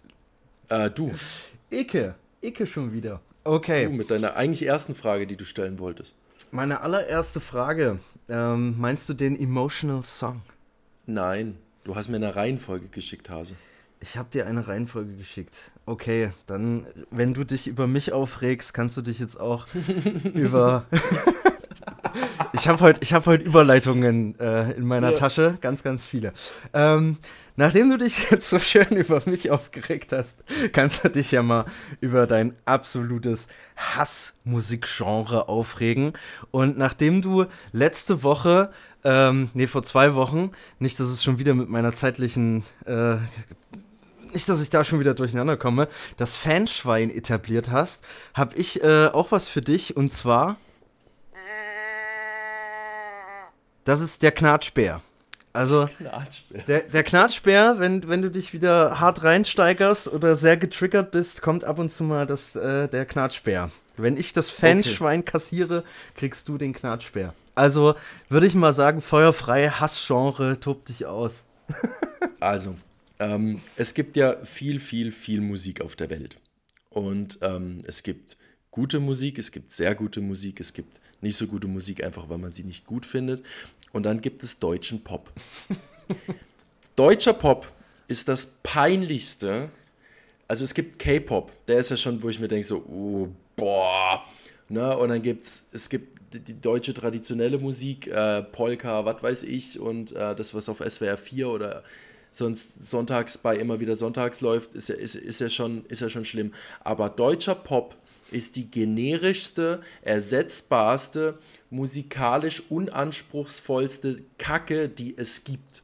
Äh, du, Ike. Ike schon wieder. Okay. du mit deiner eigentlich ersten Frage, die du stellen wolltest. Meine allererste Frage. Ähm, meinst du den Emotional Song? Nein, du hast mir eine Reihenfolge geschickt, Hase. Ich habe dir eine Reihenfolge geschickt. Okay, dann, wenn du dich über mich aufregst, kannst du dich jetzt auch über. Ich habe heute hab heut Überleitungen äh, in meiner Ja. Tasche, ganz, ganz viele. Ähm, nachdem du dich jetzt so schön über mich aufgeregt hast, kannst du dich ja mal über dein absolutes Hassmusikgenre aufregen. Und nachdem du letzte Woche, ähm, nee, vor zwei Wochen, nicht, dass es schon wieder mit meiner zeitlichen äh, nicht, dass ich da schon wieder durcheinander komme, das Fanschwein etabliert hast, habe ich äh, auch was für dich und zwar. Das ist der Knatschbär. Also, der, der Knatschbär, wenn, wenn du dich wieder hart reinsteigerst oder sehr getriggert bist, kommt ab und zu mal das, äh, der Knatschbär. Wenn ich das Fanschwein kassiere, kriegst du den Knatschbär. Also würde ich mal sagen, feuerfrei, Hassgenre, tob dich aus. Also, ähm, es gibt ja viel, viel, viel Musik auf der Welt. Und ähm, es gibt gute Musik, es gibt sehr gute Musik, es gibt nicht so gute Musik, einfach weil man sie nicht gut findet. Und dann gibt es deutschen Pop. Deutscher Pop ist das peinlichste. Also es gibt K-Pop, der ist ja schon, wo ich mir denke, so, oh, boah. Ne? Und dann gibt's, es gibt die, deutsche traditionelle Musik, äh, Polka, was weiß ich, und äh, das, was auf SWR 4 oder sonst sonntags bei immer wieder sonntags läuft, ist ja, ist, ist ja, schon, ist ja schon schlimm. Aber deutscher Pop ist die generischste, ersetzbarste, musikalisch unanspruchsvollste Kacke, die es gibt.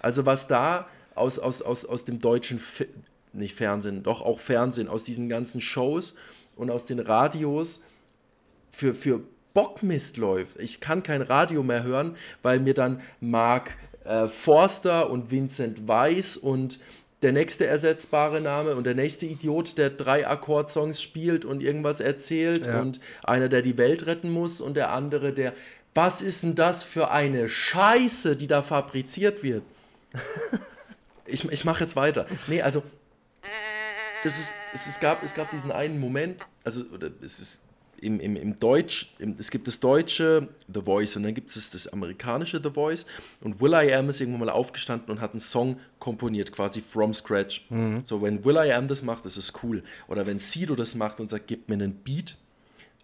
Also was da aus, aus, aus, aus dem deutschen, Fi nicht Fernsehen, doch auch Fernsehen, aus diesen ganzen Shows und aus den Radios für, für Bockmist läuft. Ich kann kein Radio mehr hören, weil mir dann Mark äh, Forster und Vincent Weiss und der nächste ersetzbare Name und der nächste Idiot, der drei Akkordsongs spielt und irgendwas erzählt Ja. und einer, der die Welt retten muss und der andere, der was ist denn das für eine Scheiße, die da fabriziert wird? ich ich mache jetzt weiter. Nee, also das ist, es, es, gab, es gab diesen einen Moment, also oder es ist im, im, im Deutsch, im, es gibt das deutsche The Voice und dann gibt es das amerikanische The Voice und Will I Am ist irgendwann mal aufgestanden und hat einen Song komponiert, quasi from scratch. So, wenn Will I Am das macht, ist cool. Oder wenn Sido das macht und sagt, gib mir einen Beat,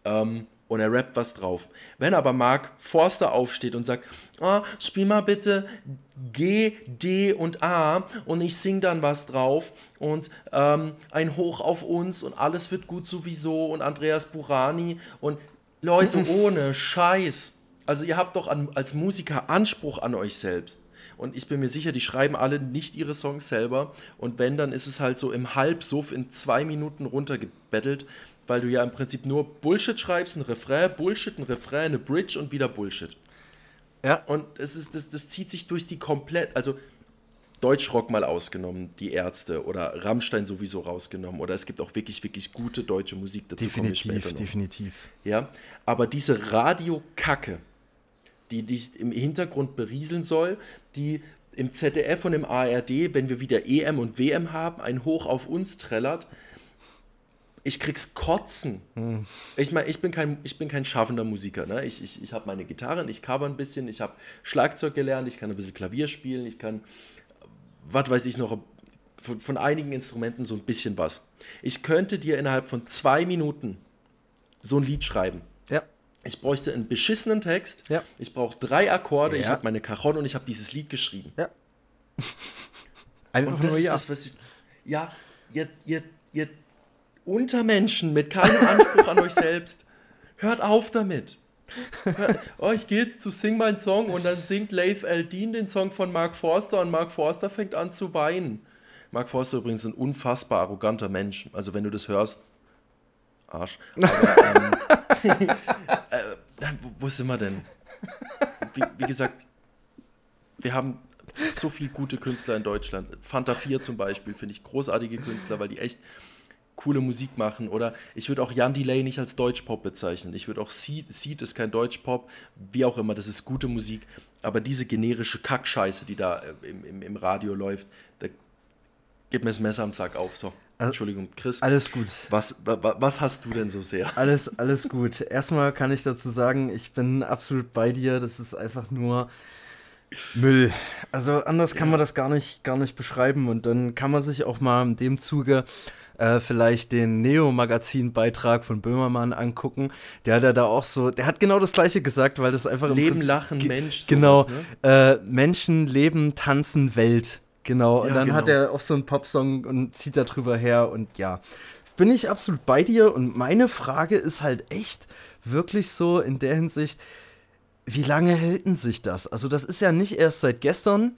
ähm, und er rappt was drauf. Wenn aber Mark Forster aufsteht und sagt, ah, spiel mal bitte G, D und A und ich sing dann was drauf und ähm, ein Hoch auf uns und alles wird gut sowieso und Andreas Burani und Leute ohne Scheiß. Also ihr habt doch an, als Musiker Anspruch an euch selbst. Und ich bin mir sicher, die schreiben alle nicht ihre Songs selber. Und wenn, dann ist es halt so im Halbsuff in zwei Minuten runtergebettelt, weil du ja im Prinzip nur Bullshit schreibst, ein Refrain, Bullshit, ein Refrain, eine Bridge und wieder Bullshit. Ja. Und es ist, das, das zieht sich durch die komplett, also Deutschrock mal ausgenommen, die Ärzte oder Rammstein sowieso rausgenommen. Oder es gibt auch wirklich, wirklich gute deutsche Musik, dazu Definitiv, definitiv. Ja, aber diese Radiokacke, die dich im Hintergrund berieseln soll, die im ZDF und im ARD, wenn wir wieder EM und WM haben, ein Hoch auf uns trällert, ich krieg's kotzen. Ich meine, ich bin kein, ich bin kein schaffender Musiker. Ne? Ich, ich, ich habe meine Gitarren, ich cover ein bisschen, ich habe Schlagzeug gelernt, ich kann ein bisschen Klavier spielen, ich kann, was weiß ich noch, von, von einigen Instrumenten so ein bisschen was. Ich könnte dir innerhalb von zwei Minuten so ein Lied schreiben. Ja. Ich bräuchte einen beschissenen Text. Ja. Ich brauche drei Akkorde. Ich Ja. habe meine Cajon und ich habe dieses Lied geschrieben. Ja. Einfach Und das nur ist ja. das, was ich. Ja, ihr, ihr, ihr Untermenschen mit keinem Anspruch an euch selbst, hört auf damit. oh, ich gehe jetzt zu Sing mein Song und dann singt Leif Eldin den Song von Mark Forster und Mark Forster fängt an zu weinen. Mark Forster übrigens ein unfassbar arroganter Mensch. Also wenn du das hörst, Arsch. Aber, ähm, äh, wo, wo sind wir denn? Wie, wie gesagt, wir haben so viele gute Künstler in Deutschland. Fanta 4 zum Beispiel finde ich großartige Künstler, weil die echt coole Musik machen. Oder ich würde auch Jan Delay nicht als Deutschpop bezeichnen. Ich würde auch Seed, Seed ist kein Deutschpop, wie auch immer, das ist gute Musik. Aber diese generische Kackscheiße, die da äh, im, im, im Radio läuft, da gibt mir das Messer am Sack auf. So. Also, Entschuldigung, Chris. Alles gut. Was, wa, was hast du denn so sehr? Alles, alles gut. Erstmal kann ich dazu sagen, ich bin absolut bei dir. Das ist einfach nur Müll. Also anders kann man das gar nicht, gar nicht beschreiben. Und dann kann man sich auch mal in dem Zuge äh, vielleicht den Neo-Magazin-Beitrag von Böhmermann angucken. Der hat ja da auch so, der hat genau das gleiche gesagt, weil das einfach Leben, Prinzip, Lachen, Mensch. Genau. Sowas, ne? äh, Menschen, Leben, Tanzen, Welt. Genau. Und ja, dann genau. hat er auch so einen Popsong und zieht da drüber her und ja. Bin ich absolut bei dir und meine Frage ist halt echt wirklich so in der Hinsicht, wie lange hält denn sich das? Also, das ist ja nicht erst seit gestern.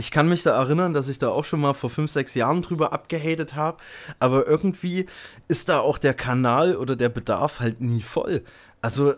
Ich kann mich da erinnern, dass ich da auch schon mal vor fünf, sechs Jahren drüber abgehatet habe, aber irgendwie ist da auch der Kanal oder der Bedarf halt nie voll. Also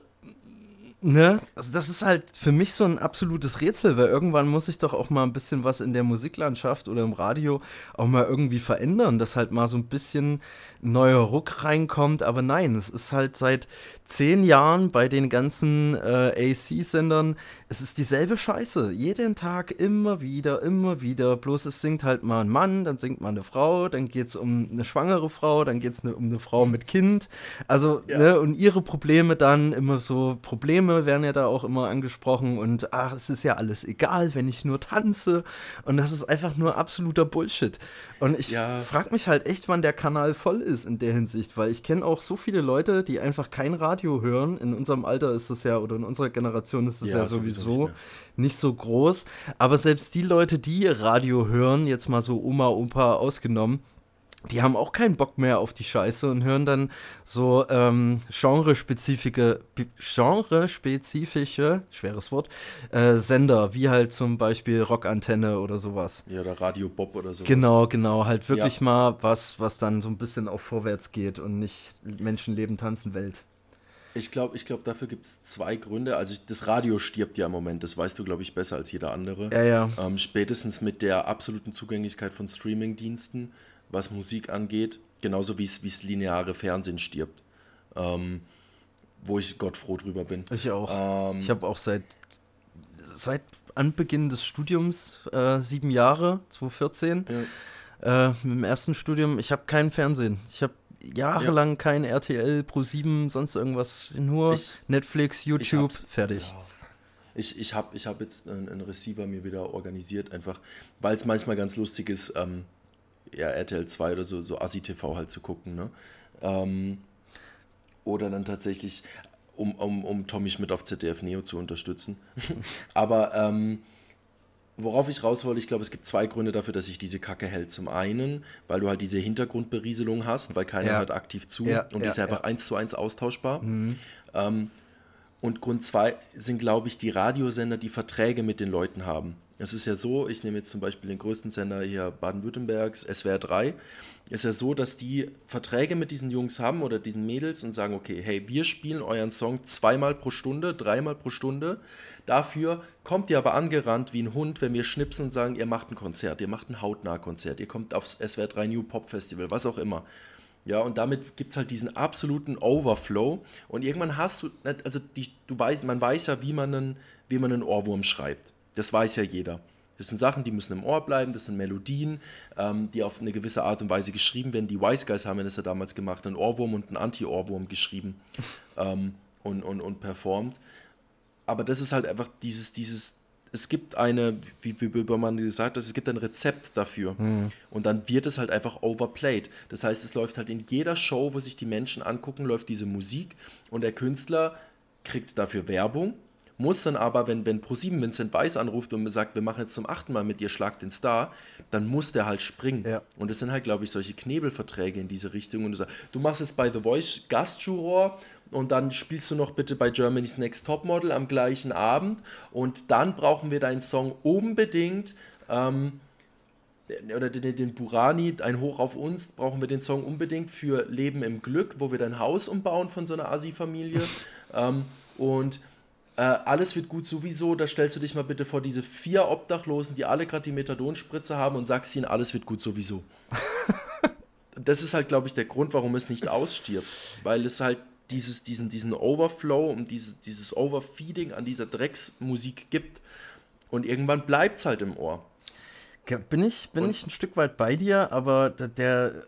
Ne? Also das ist halt für mich so ein absolutes Rätsel, weil irgendwann muss sich doch auch mal ein bisschen was in der Musiklandschaft oder im Radio auch mal irgendwie verändern, dass halt mal so ein bisschen neuer Ruck reinkommt. Aber nein, es ist halt seit zehn Jahren bei den ganzen äh, AC-Sendern, es ist dieselbe Scheiße. Jeden Tag immer wieder, immer wieder. Bloß es singt halt mal ein Mann, dann singt mal eine Frau, dann geht es um eine schwangere Frau, dann geht es ne, um eine Frau mit Kind. Also, ja. ne, und ihre Probleme dann immer so Probleme Probleme werden ja da auch immer angesprochen und ach, es ist ja alles egal, wenn ich nur tanze. Und das ist einfach nur absoluter Bullshit. Und ich ja. frage mich halt echt, wann der Kanal voll ist in der Hinsicht, weil ich kenne auch so viele Leute, die einfach kein Radio hören. In unserem Alter ist das ja, oder in unserer Generation ist das ja, ja sowieso, sowieso nicht, nicht, so groß. Aber selbst die Leute, die Radio hören, jetzt mal so Oma, Opa ausgenommen, die haben auch keinen Bock mehr auf die Scheiße und hören dann so ähm, genrespezifische, genrespezifische, schweres Wort, äh, Sender, wie halt zum Beispiel Rockantenne oder sowas. Ja, oder Radio Bob oder sowas. Genau, genau, halt wirklich ja. mal was, was dann so ein bisschen auch vorwärts geht und nicht Menschenleben, Tanzen, Welt. Ich glaube, ich glaub, dafür gibt es zwei Gründe. Also das Radio stirbt ja im Moment, das weißt du, glaube ich, besser als jeder andere. Ja, ja. Ähm, spätestens mit der absoluten Zugänglichkeit von Streaming-Diensten was Musik angeht, genauso wie es lineare Fernsehen stirbt. Ähm, wo ich Gott froh drüber bin. Ich auch. Ähm, ich habe auch seit, seit Anbeginn des Studiums äh, sieben Jahre, 2014, ja. äh, mit dem ersten Studium, ich habe kein Fernsehen. Ich habe jahrelang ja. kein RTL, Pro7, sonst irgendwas, nur ich, Netflix, YouTube, fertig. Ja. Ich, ich habe ich hab jetzt einen, einen, Receiver mir wieder organisiert, einfach weil es manchmal ganz lustig ist, ähm, ja, RTL 2 oder so, so Assi-TV halt zu gucken, ne? Ähm, oder dann tatsächlich, um, um, um Tommy Schmidt auf ZDF Neo zu unterstützen. Aber ähm, worauf ich raus wollte, ich glaube, es gibt zwei Gründe dafür, dass sich diese Kacke hält. Zum einen, weil du halt diese Hintergrundberieselung hast, weil keiner ja. hört aktiv zu ja, und ja, die ist einfach eins zu eins austauschbar. Mhm. Ähm, und Grund zwei sind, glaube ich, die Radiosender, die Verträge mit den Leuten haben. Es ist ja so, ich nehme jetzt zum Beispiel den größten Sender hier Baden-Württembergs, SWR 3, ist ja so, dass die Verträge mit diesen Jungs haben oder diesen Mädels und sagen, okay, hey, wir spielen euren Song zweimal pro Stunde, dreimal pro Stunde. Dafür kommt ihr aber angerannt wie ein Hund, wenn wir schnipsen und sagen, ihr macht ein Konzert, ihr macht ein Hautnah-Konzert, ihr kommt aufs SWR 3 New Pop Festival, was auch immer. Ja, und damit gibt es halt diesen absoluten Overflow. Und irgendwann hast du, also die, du weißt, man weiß ja, wie man einen, wie man einen Ohrwurm schreibt. Das weiß ja jeder. Das sind Sachen, die müssen im Ohr bleiben, das sind Melodien, ähm, die auf eine gewisse Art und Weise geschrieben werden. Die Wise Guys haben das ja damals gemacht, einen Ohrwurm und einen Anti-Ohrwurm geschrieben ähm, und, und, und performt. Aber das ist halt einfach dieses, dieses, es gibt eine, wie, wie man gesagt hat, es gibt ein Rezept dafür. Mhm. Und dann wird es halt einfach overplayed. Das heißt, es läuft halt in jeder Show, wo sich die Menschen angucken, läuft diese Musik und der Künstler kriegt dafür Werbung muss dann aber, wenn, wenn ProSieben Vincent Weiss anruft und sagt, wir machen jetzt zum achten Mal mit dir Schlag den Star, dann muss der halt springen. Ja. Und das sind halt, glaube ich, solche Knebelverträge in diese Richtung. Und du sagst, du machst jetzt bei The Voice Gastjuror und dann spielst du noch bitte bei Germany's Next Topmodel am gleichen Abend und dann brauchen wir deinen Song unbedingt. Ähm, oder den, den Burani, ein Hoch auf uns, brauchen wir den Song unbedingt für Leben im Glück, wo wir dein Haus umbauen von so einer Asi-Familie. ähm, und äh, alles wird gut sowieso, da stellst du dich mal bitte vor diese vier Obdachlosen, die alle gerade die Methadonspritze haben und sagst ihnen, alles wird gut sowieso. das ist halt, glaube ich, der Grund, warum es nicht ausstirbt. Weil es halt dieses, diesen, diesen Overflow und dieses, dieses Overfeeding an dieser Drecksmusik gibt. Und irgendwann bleibt es halt im Ohr. Bin ich, bin ich ein Stück weit bei dir, aber der,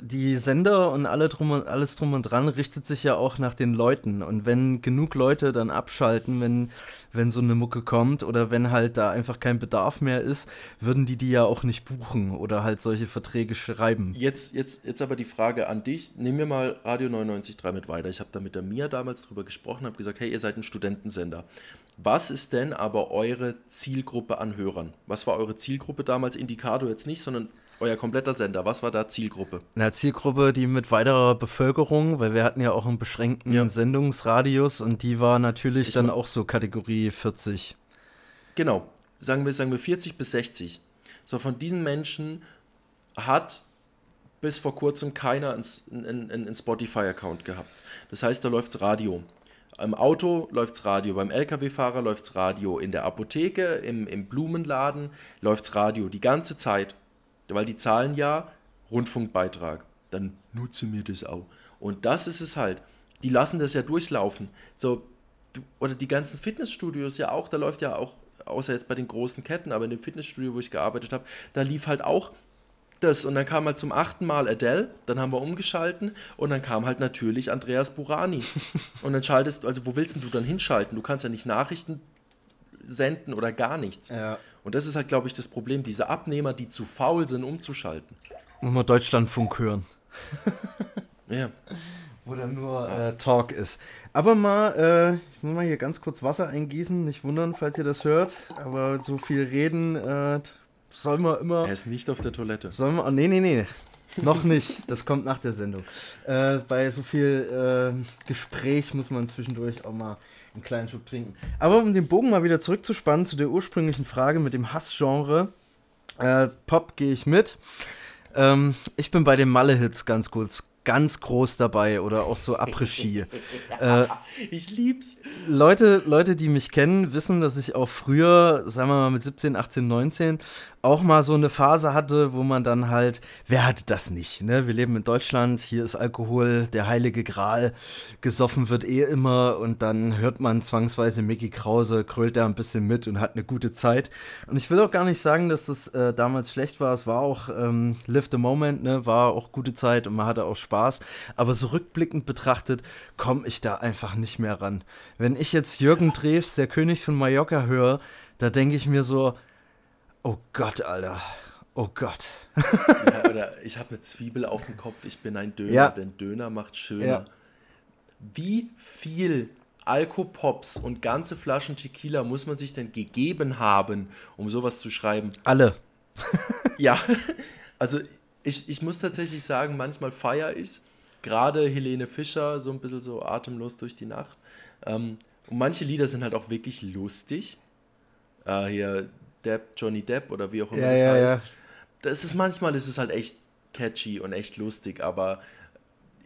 die Sender und alle drum und, alles drum und dran richtet sich ja auch nach den Leuten. Und wenn genug Leute dann abschalten, wenn, wenn so eine Mucke kommt oder wenn halt da einfach kein Bedarf mehr ist, würden die die ja auch nicht buchen oder halt solche Verträge schreiben. Jetzt, jetzt, jetzt aber die Frage an dich. Nehmen wir mal Radio 99.3 mit weiter. Ich habe da mit der Mia damals drüber gesprochen, habe gesagt, hey, ihr seid ein Studentensender. Was ist denn aber eure Zielgruppe an Hörern? Was war eure Zielgruppe damals? Indikator jetzt nicht, sondern euer kompletter Sender. Was war da Zielgruppe? Na, Zielgruppe, die mit weiterer Bevölkerung, weil wir hatten ja auch einen beschränkten ja. Sendungsradius und die war natürlich ich dann auch so Kategorie 40. Genau, sagen wir, sagen wir 40 bis 60. So, von diesen Menschen hat bis vor kurzem keiner einen, Spotify-Account gehabt. Das heißt, da läuft Radio. Im Auto läuft's Radio, beim LKW-Fahrer läuft's Radio, in der Apotheke, im, im Blumenladen läuft's Radio die ganze Zeit. Weil die zahlen ja Rundfunkbeitrag. Dann nutze mir das auch. Und das ist es halt. Die lassen das ja durchlaufen. So, oder die ganzen Fitnessstudios ja auch, da läuft ja auch, außer jetzt bei den großen Ketten, aber in dem Fitnessstudio, wo ich gearbeitet habe, da lief halt auch das und dann kam halt zum achten Mal Adele, dann haben wir umgeschalten und dann kam halt natürlich Andreas Burani. und dann schaltest, also wo willst du dann hinschalten? Du kannst ja nicht Nachrichten senden oder gar nichts. Ja. Und das ist halt, glaube ich, das Problem, diese Abnehmer, die zu faul sind, umzuschalten. Muss man Deutschlandfunk hören. ja. Wo dann nur äh, Talk ist. Aber mal, äh, ich muss mal hier ganz kurz Wasser eingießen. Nicht wundern, falls ihr das hört. Aber so viel reden äh, Sollen wir immer. Er ist nicht auf der Toilette. Sollen wir. Oh, nee, nee, nee. Noch nicht. Das kommt nach der Sendung. Äh, bei so viel äh, Gespräch muss man zwischendurch auch mal einen kleinen Schluck trinken. Aber um den Bogen mal wieder zurückzuspannen zu der ursprünglichen Frage mit dem Hassgenre. Äh, Pop gehe ich mit. Ähm, ich bin bei den Malle-Hits ganz kurz, ganz groß dabei oder auch so Après-Ski. äh, ich lieb's. Leute, Leute, die mich kennen, wissen, dass ich auch früher, sagen wir mal mit 17, 18, 19, auch mal so eine Phase hatte, wo man dann halt, wer hatte das nicht? Ne? Wir leben in Deutschland, hier ist Alkohol, der heilige Gral, gesoffen wird eh immer und dann hört man zwangsweise Mickey Krause, krölt da ein bisschen mit und hat eine gute Zeit. Und ich will auch gar nicht sagen, dass das äh, damals schlecht war. Es war auch ähm, Live the Moment, ne? war auch gute Zeit und man hatte auch Spaß. Aber so rückblickend betrachtet komme ich da einfach nicht mehr ran. Wenn ich jetzt Jürgen Drews, der König von Mallorca, höre, da denke ich mir so, Oh Gott, Alter. Oh Gott. ja, oder ich habe eine Zwiebel auf dem Kopf, ich bin ein Döner, ja. denn Döner macht schöner. Ja. Wie viel Alkopops und ganze Flaschen Tequila muss man sich denn gegeben haben, um sowas zu schreiben? Alle. ja, also ich, ich muss tatsächlich sagen, manchmal feiere ich gerade Helene Fischer, so ein bisschen so atemlos durch die Nacht. Ähm, und manche Lieder sind halt auch wirklich lustig. Äh, hier Depp, Johnny Depp oder wie auch immer ja, das ja, heißt. Ja. Das ist manchmal ist es halt echt catchy und echt lustig, aber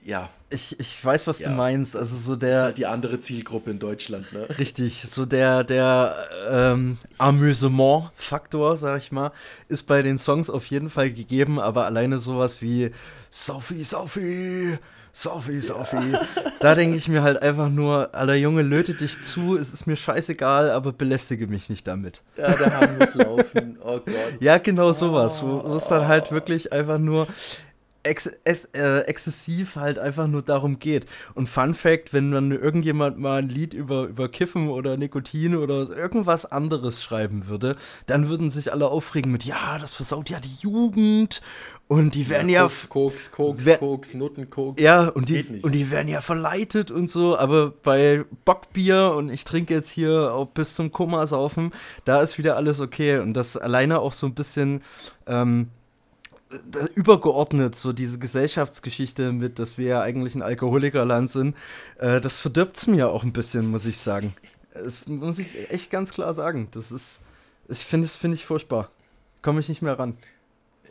ja. Ich, ich weiß, was ja. du meinst. Also so der. Das ist halt die andere Zielgruppe in Deutschland, ne? Richtig, so der, der ähm, Amüsement-Faktor, sag ich mal, ist bei den Songs auf jeden Fall gegeben, aber alleine sowas wie Sophie, Sophie, Sophie, Sophie. Ja. Da denke ich mir halt einfach nur, aller Junge, löte dich zu, es ist mir scheißegal, aber belästige mich nicht damit. Ja, der Hahn muss laufen, oh Gott. Ja, genau sowas, wo, wo es dann halt wirklich einfach nur, ex ex äh, exzessiv halt einfach nur darum geht. Und Fun Fact, wenn dann irgendjemand mal ein Lied über, über Kiffen oder Nikotin oder irgendwas anderes schreiben würde, dann würden sich alle aufregen mit, ja, das versaut ja die Jugend und die werden ja. Koks, Koks, Koks, wer, Koks, Nuttenkoks. Ja, und die, und die werden ja verleitet und so, aber bei Bockbier und ich trinke jetzt hier auch bis zum Koma saufen, da ist wieder alles okay. Und das alleine auch so ein bisschen. Ähm, übergeordnet, so diese Gesellschaftsgeschichte mit, dass wir ja eigentlich ein Alkoholikerland sind, äh, das verdirbt es mir auch ein bisschen, muss ich sagen. Das muss ich echt ganz klar sagen. Das ist, ich finde es finde ich furchtbar. Komme ich nicht mehr ran.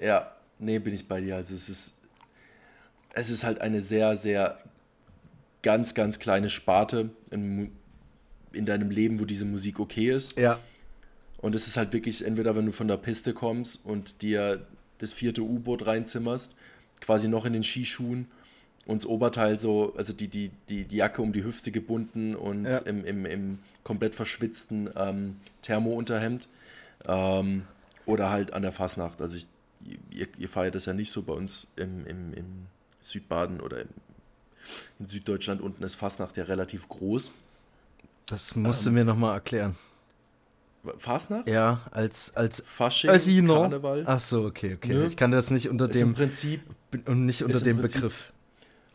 Ja, nee, bin ich bei dir. Also es ist, es ist halt eine sehr, sehr ganz, ganz kleine Sparte in, in deinem Leben, wo diese Musik okay ist. Ja. Und es ist halt wirklich, entweder wenn du von der Piste kommst und dir das vierte U-Boot reinzimmerst, quasi noch in den Skischuhen und das Oberteil so, also die, die, die, die Jacke um die Hüfte gebunden und ja. im, im, im komplett verschwitzten ähm, Thermo-Unterhemd. Ähm, oder halt an der Fasnacht. Also ich, ihr, ihr, feiert das ja nicht so bei uns im, im, im Südbaden oder im, in Süddeutschland unten ist Fasnacht ja relativ groß. Das musst ähm, du mir nochmal erklären. Fastnacht? Ja, als, als Fasching, Casino. Karneval. Ach so, okay, okay. Ne? Ich kann das nicht unter ist dem Prinzip und nicht unter dem Prinzip, Begriff.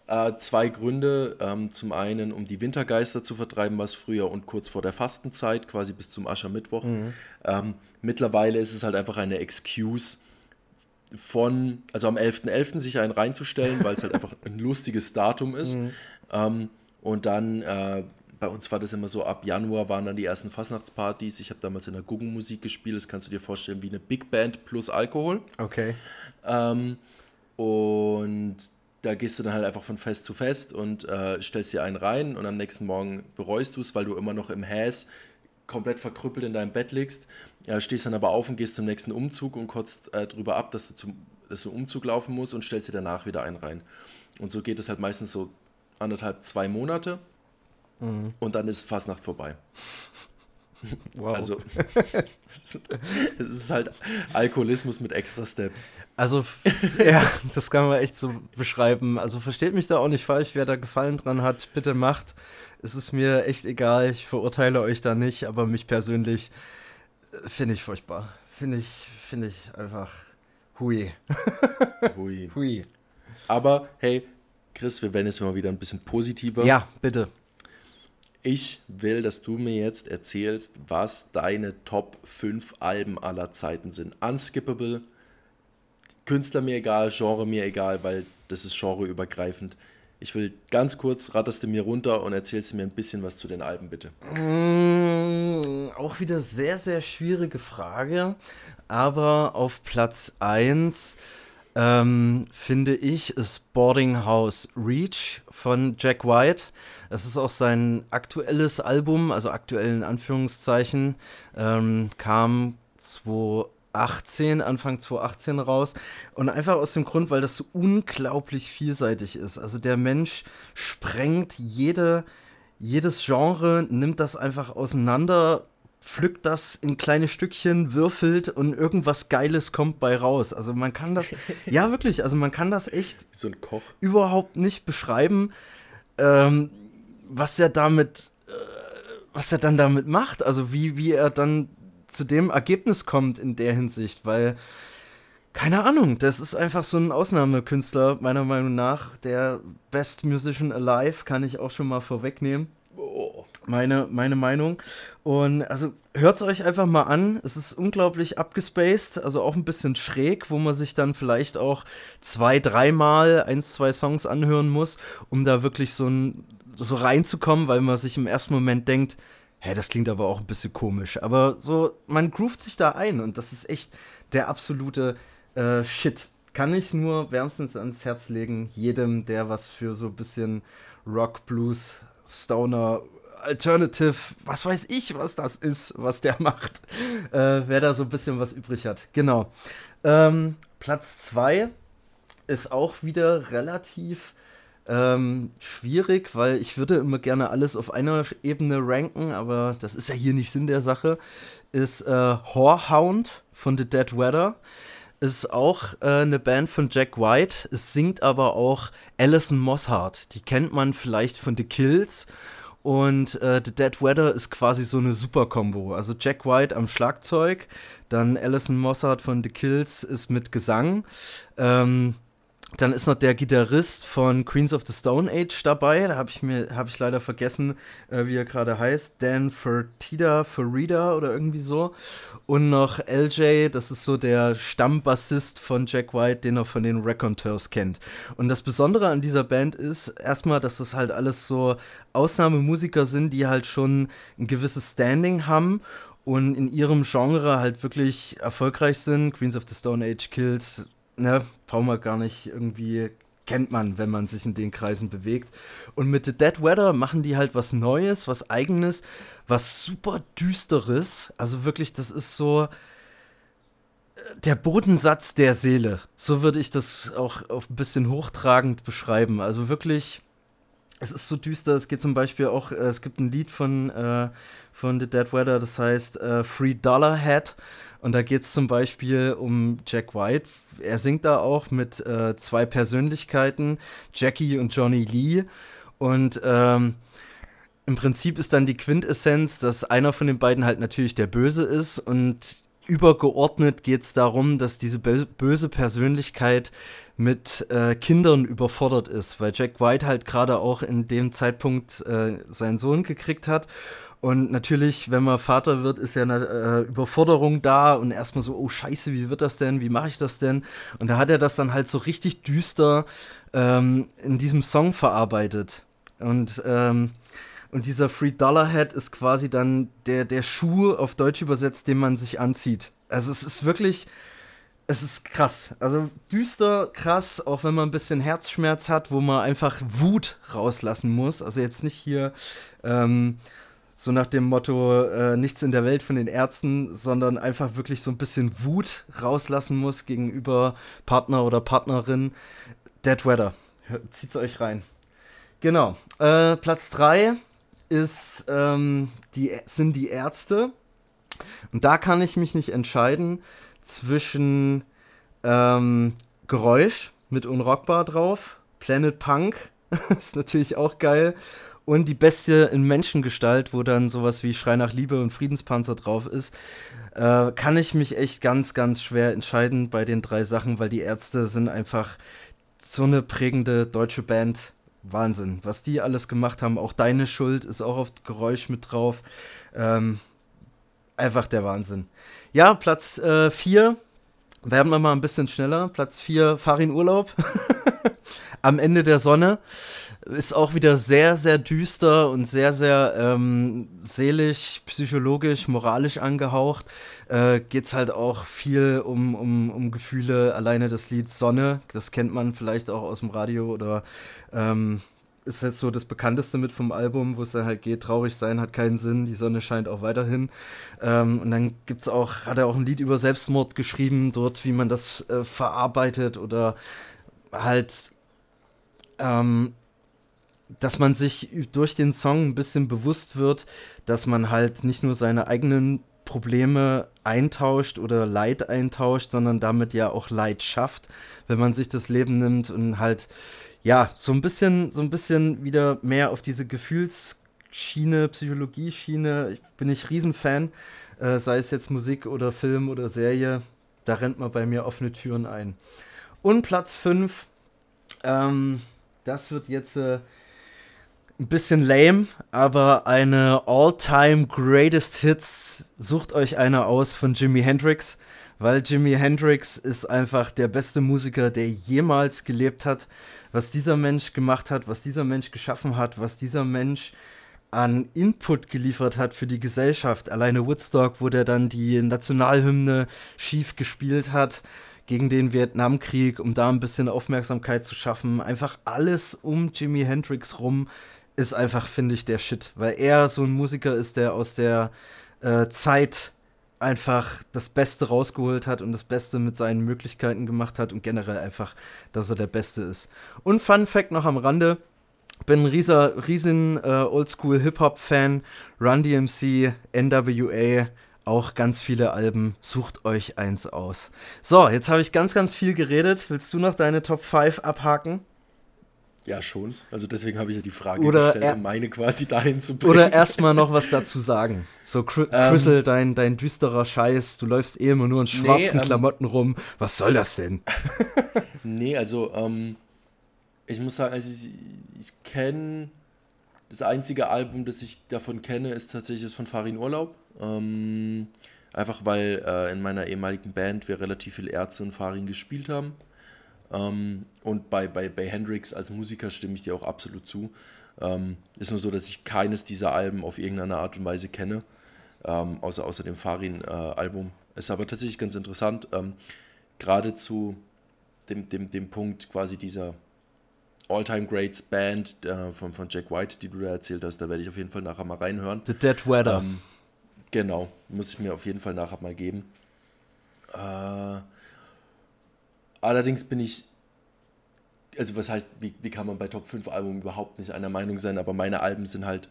Äh, zwei Gründe. Ähm, zum einen, um die Wintergeister zu vertreiben, was früher und kurz vor der Fastenzeit, quasi bis zum Aschermittwoch. Mhm. Ähm, mittlerweile ist es halt einfach eine Excuse von, also am 11.11. .11. sich einen reinzustellen, weil es halt einfach ein lustiges Datum ist. Mhm. Ähm, und dann äh, bei uns war das immer so, ab Januar waren dann die ersten Fastnachtspartys. Ich habe damals in der Guggenmusik gespielt, das kannst du dir vorstellen wie eine Big Band plus Alkohol. Okay. Ähm, und da gehst du dann halt einfach von Fest zu Fest und äh, stellst dir einen rein und am nächsten Morgen bereust du es, weil du immer noch im Häs komplett verkrüppelt in deinem Bett liegst. Ja, stehst dann aber auf und gehst zum nächsten Umzug und kotzt äh, drüber ab, dass du zum dass du Umzug laufen musst und stellst dir danach wieder einen rein. Und so geht es halt meistens so anderthalb, zwei Monate. Mhm. Und dann ist Fastnacht vorbei. Wow. Also, es ist halt Alkoholismus mit extra Steps. Also, ja, das kann man echt so beschreiben. Also, versteht mich da auch nicht falsch, wer da Gefallen dran hat, bitte macht. Es ist mir echt egal, ich verurteile euch da nicht, aber mich persönlich äh, finde ich furchtbar. Finde ich, finde ich einfach hui. Hui. hui. Aber hey, Chris, wir werden jetzt mal wieder ein bisschen positiver. Ja, bitte. Ich will, dass du mir jetzt erzählst, was deine Top 5 Alben aller Zeiten sind. Unskippable, Künstler mir egal, Genre mir egal, weil das ist genreübergreifend. Ich will ganz kurz, ratterst du mir runter und erzählst mir ein bisschen was zu den Alben, bitte. Mmh, auch wieder sehr, sehr schwierige Frage. Aber auf Platz 1 ähm, finde ich, ist Boarding House Reach von Jack White. Es ist auch sein aktuelles Album, also aktuell in Anführungszeichen, ähm, kam 2018, Anfang 2018 raus. Und einfach aus dem Grund, weil das so unglaublich vielseitig ist. Also der Mensch sprengt jede, jedes Genre, nimmt das einfach auseinander pflückt das in kleine Stückchen, würfelt und irgendwas Geiles kommt bei raus. Also man kann das, ja wirklich, also man kann das echt so ein Koch. überhaupt nicht beschreiben, ähm, was er damit, äh, was er dann damit macht. Also wie, wie er dann zu dem Ergebnis kommt in der Hinsicht, weil keine Ahnung, das ist einfach so ein Ausnahmekünstler, meiner Meinung nach. Der Best Musician Alive kann ich auch schon mal vorwegnehmen. Oh meine, meine Meinung. Und also hört es euch einfach mal an. Es ist unglaublich abgespaced, also auch ein bisschen schräg, wo man sich dann vielleicht auch zwei, dreimal eins, zwei Songs anhören muss, um da wirklich so, ein, so reinzukommen, weil man sich im ersten Moment denkt, hä, das klingt aber auch ein bisschen komisch. Aber so, man groovt sich da ein und das ist echt der absolute äh, Shit. Kann ich nur wärmstens ans Herz legen, jedem, der was für so ein bisschen Rock, Blues, Stoner, Alternative, was weiß ich, was das ist, was der macht. Äh, wer da so ein bisschen was übrig hat. Genau. Ähm, Platz 2 ist auch wieder relativ ähm, schwierig, weil ich würde immer gerne alles auf einer Ebene ranken, aber das ist ja hier nicht Sinn der Sache. Ist äh, Whorehound von The Dead Weather. ist auch äh, eine Band von Jack White. Es singt aber auch Alison Mosshart. Die kennt man vielleicht von The Kills. Und äh, The Dead Weather ist quasi so eine Super-Kombo. Also Jack White am Schlagzeug, dann Alison Mossart von The Kills ist mit Gesang. Ähm, dann ist noch der Gitarrist von Queens of the Stone Age dabei. Da habe ich mir habe ich leider vergessen, äh, wie er gerade heißt. Dan Fertida, Ferida oder irgendwie so. Und noch LJ, das ist so der Stammbassist von Jack White, den er von den Raconteurs kennt. Und das Besondere an dieser Band ist erstmal, dass das halt alles so Ausnahmemusiker sind, die halt schon ein gewisses Standing haben und in ihrem Genre halt wirklich erfolgreich sind. Queens of the Stone Age Kills, ne, brauchen wir gar nicht irgendwie kennt man, wenn man sich in den Kreisen bewegt. Und mit The Dead Weather machen die halt was Neues, was Eigenes, was super Düsteres. Also wirklich, das ist so äh, der Bodensatz der Seele. So würde ich das auch, auch ein bisschen hochtragend beschreiben. Also wirklich, es ist so düster. Es geht zum Beispiel auch, äh, es gibt ein Lied von, äh, von The Dead Weather, das heißt äh, Free Dollar Hat. Und da geht es zum Beispiel um Jack White. Er singt da auch mit äh, zwei Persönlichkeiten, Jackie und Johnny Lee. Und ähm, im Prinzip ist dann die Quintessenz, dass einer von den beiden halt natürlich der Böse ist und übergeordnet geht es darum, dass diese böse Persönlichkeit mit äh, Kindern überfordert ist, weil Jack White halt gerade auch in dem Zeitpunkt äh, seinen Sohn gekriegt hat und natürlich, wenn man Vater wird, ist ja eine äh, Überforderung da und erstmal so, oh Scheiße, wie wird das denn? Wie mache ich das denn? Und da hat er das dann halt so richtig düster ähm, in diesem Song verarbeitet. Und, ähm, und dieser Free Dollar Head ist quasi dann der, der Schuh auf Deutsch übersetzt, den man sich anzieht. Also es ist wirklich, es ist krass. Also düster, krass, auch wenn man ein bisschen Herzschmerz hat, wo man einfach Wut rauslassen muss. Also jetzt nicht hier. Ähm, so nach dem Motto, äh, nichts in der Welt von den Ärzten, sondern einfach wirklich so ein bisschen Wut rauslassen muss gegenüber Partner oder Partnerin. Dead Weather. Zieht's euch rein. Genau. Äh, Platz 3 ist, ähm, die, sind die Ärzte. Und da kann ich mich nicht entscheiden zwischen ähm, Geräusch mit Unrockbar drauf, Planet Punk ist natürlich auch geil und die Bestie in Menschengestalt, wo dann sowas wie Schrei nach Liebe und Friedenspanzer drauf ist, äh, kann ich mich echt ganz, ganz schwer entscheiden bei den drei Sachen, weil die Ärzte sind einfach so eine prägende deutsche Band. Wahnsinn, was die alles gemacht haben. Auch deine Schuld ist auch auf Geräusch mit drauf. Ähm, einfach der Wahnsinn. Ja, Platz 4. Äh, werden wir mal ein bisschen schneller. Platz 4, Farin Urlaub. Am Ende der Sonne ist auch wieder sehr, sehr düster und sehr, sehr ähm, seelisch, psychologisch, moralisch angehaucht. Äh, Geht es halt auch viel um, um, um Gefühle. Alleine das Lied Sonne, das kennt man vielleicht auch aus dem Radio oder ähm, ist jetzt so das bekannteste mit vom Album, wo es dann halt geht, traurig sein hat keinen Sinn, die Sonne scheint auch weiterhin. Ähm, und dann gibt's auch, hat er auch ein Lied über Selbstmord geschrieben, dort, wie man das äh, verarbeitet oder halt ähm, dass man sich durch den Song ein bisschen bewusst wird, dass man halt nicht nur seine eigenen Probleme eintauscht oder Leid eintauscht, sondern damit ja auch Leid schafft, wenn man sich das Leben nimmt und halt ja so ein bisschen so ein bisschen wieder mehr auf diese Gefühlsschiene, Psychologie-Schiene. bin ich Riesenfan, äh, sei es jetzt Musik oder Film oder Serie, da rennt man bei mir offene Türen ein. Und Platz 5, ähm, das wird jetzt äh, ein bisschen lame, aber eine All-Time Greatest Hits. Sucht euch eine aus von Jimi Hendrix, weil Jimi Hendrix ist einfach der beste Musiker, der jemals gelebt hat. Was dieser Mensch gemacht hat, was dieser Mensch geschaffen hat, was dieser Mensch an Input geliefert hat für die Gesellschaft. Alleine Woodstock, wo der dann die Nationalhymne schief gespielt hat gegen den Vietnamkrieg, um da ein bisschen Aufmerksamkeit zu schaffen. Einfach alles um Jimi Hendrix rum ist einfach, finde ich, der Shit. Weil er so ein Musiker ist, der aus der äh, Zeit einfach das Beste rausgeholt hat und das Beste mit seinen Möglichkeiten gemacht hat und generell einfach, dass er der Beste ist. Und Fun Fact noch am Rande: bin ein rieser, riesen äh, Oldschool Hip-Hop-Fan. Run DMC, NWA, auch ganz viele Alben. Sucht euch eins aus. So, jetzt habe ich ganz, ganz viel geredet. Willst du noch deine Top 5 abhaken? Ja, schon. Also deswegen habe ich ja die Frage oder gestellt, um meine quasi dahin zu bringen. Oder erstmal noch was dazu sagen. So, Cr ähm, Crystal, dein, dein düsterer Scheiß, du läufst eh immer nur in schwarzen nee, ähm, Klamotten rum. Was soll das denn? nee, also, ähm, ich muss sagen, also ich, ich kenne das einzige Album, das ich davon kenne, ist tatsächlich das von Farin Urlaub. Ähm, einfach weil äh, in meiner ehemaligen Band wir relativ viel Ärzte und Farin gespielt haben. Ähm, und bei, bei, bei Hendrix als Musiker stimme ich dir auch absolut zu. Ähm, ist nur so, dass ich keines dieser Alben auf irgendeine Art und Weise kenne, ähm, außer, außer dem Farin-Album. Äh, ist aber tatsächlich ganz interessant, ähm, gerade zu dem, dem, dem Punkt quasi dieser All-Time Greats Band äh, von, von Jack White, die du da erzählt hast. Da werde ich auf jeden Fall nachher mal reinhören. The Dead Weather. Ähm, genau, muss ich mir auf jeden Fall nachher mal geben. Äh, allerdings bin ich, also was heißt, wie, wie kann man bei Top 5 Alben überhaupt nicht einer Meinung sein, aber meine Alben sind halt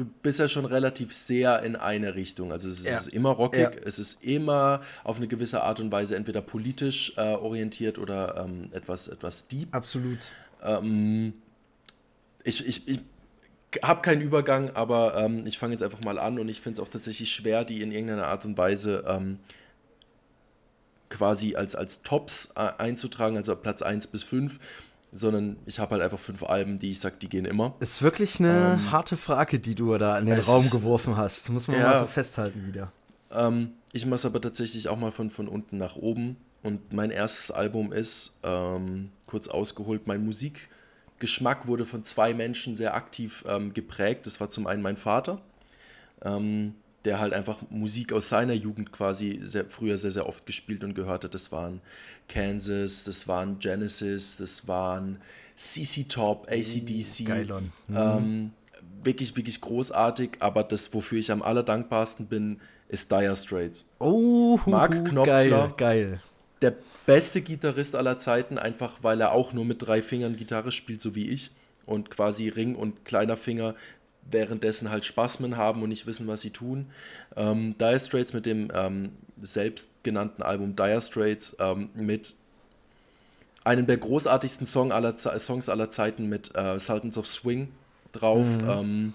du bist ja schon relativ sehr in eine Richtung. Also es ist ja. immer rockig, ja. es ist immer auf eine gewisse Art und Weise entweder politisch äh, orientiert oder ähm, etwas, etwas deep. Absolut. Ähm, ich ich, ich habe keinen Übergang, aber ähm, ich fange jetzt einfach mal an und ich finde es auch tatsächlich schwer, die in irgendeiner Art und Weise ähm, quasi als, als Tops äh, einzutragen, also Platz 1 bis 5, sondern ich habe halt einfach fünf Alben, die ich sage, die gehen immer. Ist wirklich eine ähm, harte Frage, die du da in den Raum geworfen hast. Muss man ja, mal so festhalten wieder. Ähm, ich mache es aber tatsächlich auch mal von, von unten nach oben. Und mein erstes Album ist, ähm, kurz ausgeholt, mein Musikgeschmack wurde von zwei Menschen sehr aktiv ähm, geprägt. Das war zum einen mein Vater, ähm, der halt einfach Musik aus seiner Jugend quasi sehr, früher sehr, sehr oft gespielt und gehört hat. Das waren Kansas, das waren Genesis, das waren CC Top, ACDC. Geilon. Mhm. Ähm, wirklich, wirklich großartig, aber das, wofür ich am allerdankbarsten bin, ist Dire Straits. Oh, Mark Knopfler. Geil, geil der beste Gitarrist aller Zeiten, einfach weil er auch nur mit drei Fingern Gitarre spielt, so wie ich. Und quasi Ring und kleiner Finger währenddessen halt Spasmen haben und nicht wissen, was sie tun. Ähm, Dire Straits mit dem ähm, selbstgenannten Album Dire Straits ähm, mit einem der großartigsten Song aller Songs aller Zeiten mit äh, Sultans of Swing drauf. Mhm. Ähm,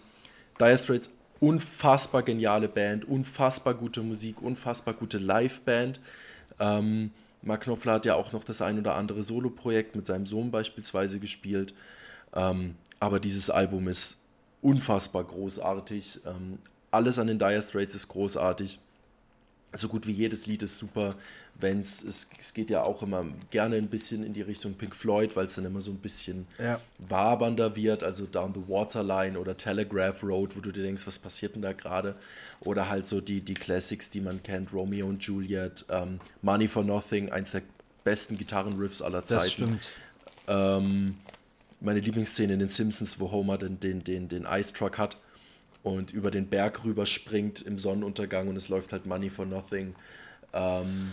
dire Straits unfassbar geniale Band, unfassbar gute Musik, unfassbar gute Liveband. Ähm, Mark Knopfler hat ja auch noch das ein oder andere Solo-Projekt mit seinem Sohn beispielsweise gespielt. Ähm, aber dieses Album ist unfassbar großartig. Ähm, alles an den Dire Straits ist großartig so gut wie jedes Lied ist super, wenn es, es geht ja auch immer gerne ein bisschen in die Richtung Pink Floyd, weil es dann immer so ein bisschen ja. wabernder wird, also Down the Waterline oder Telegraph Road, wo du dir denkst, was passiert denn da gerade? Oder halt so die, die Classics, die man kennt, Romeo und Juliet, ähm, Money for Nothing, eins der besten Gitarrenriffs aller Zeiten. Das stimmt. Ähm, meine Lieblingsszene in den Simpsons, wo Homer den, den, den, den Ice Truck hat und über den Berg rüber springt im Sonnenuntergang und es läuft halt Money for Nothing. Ähm,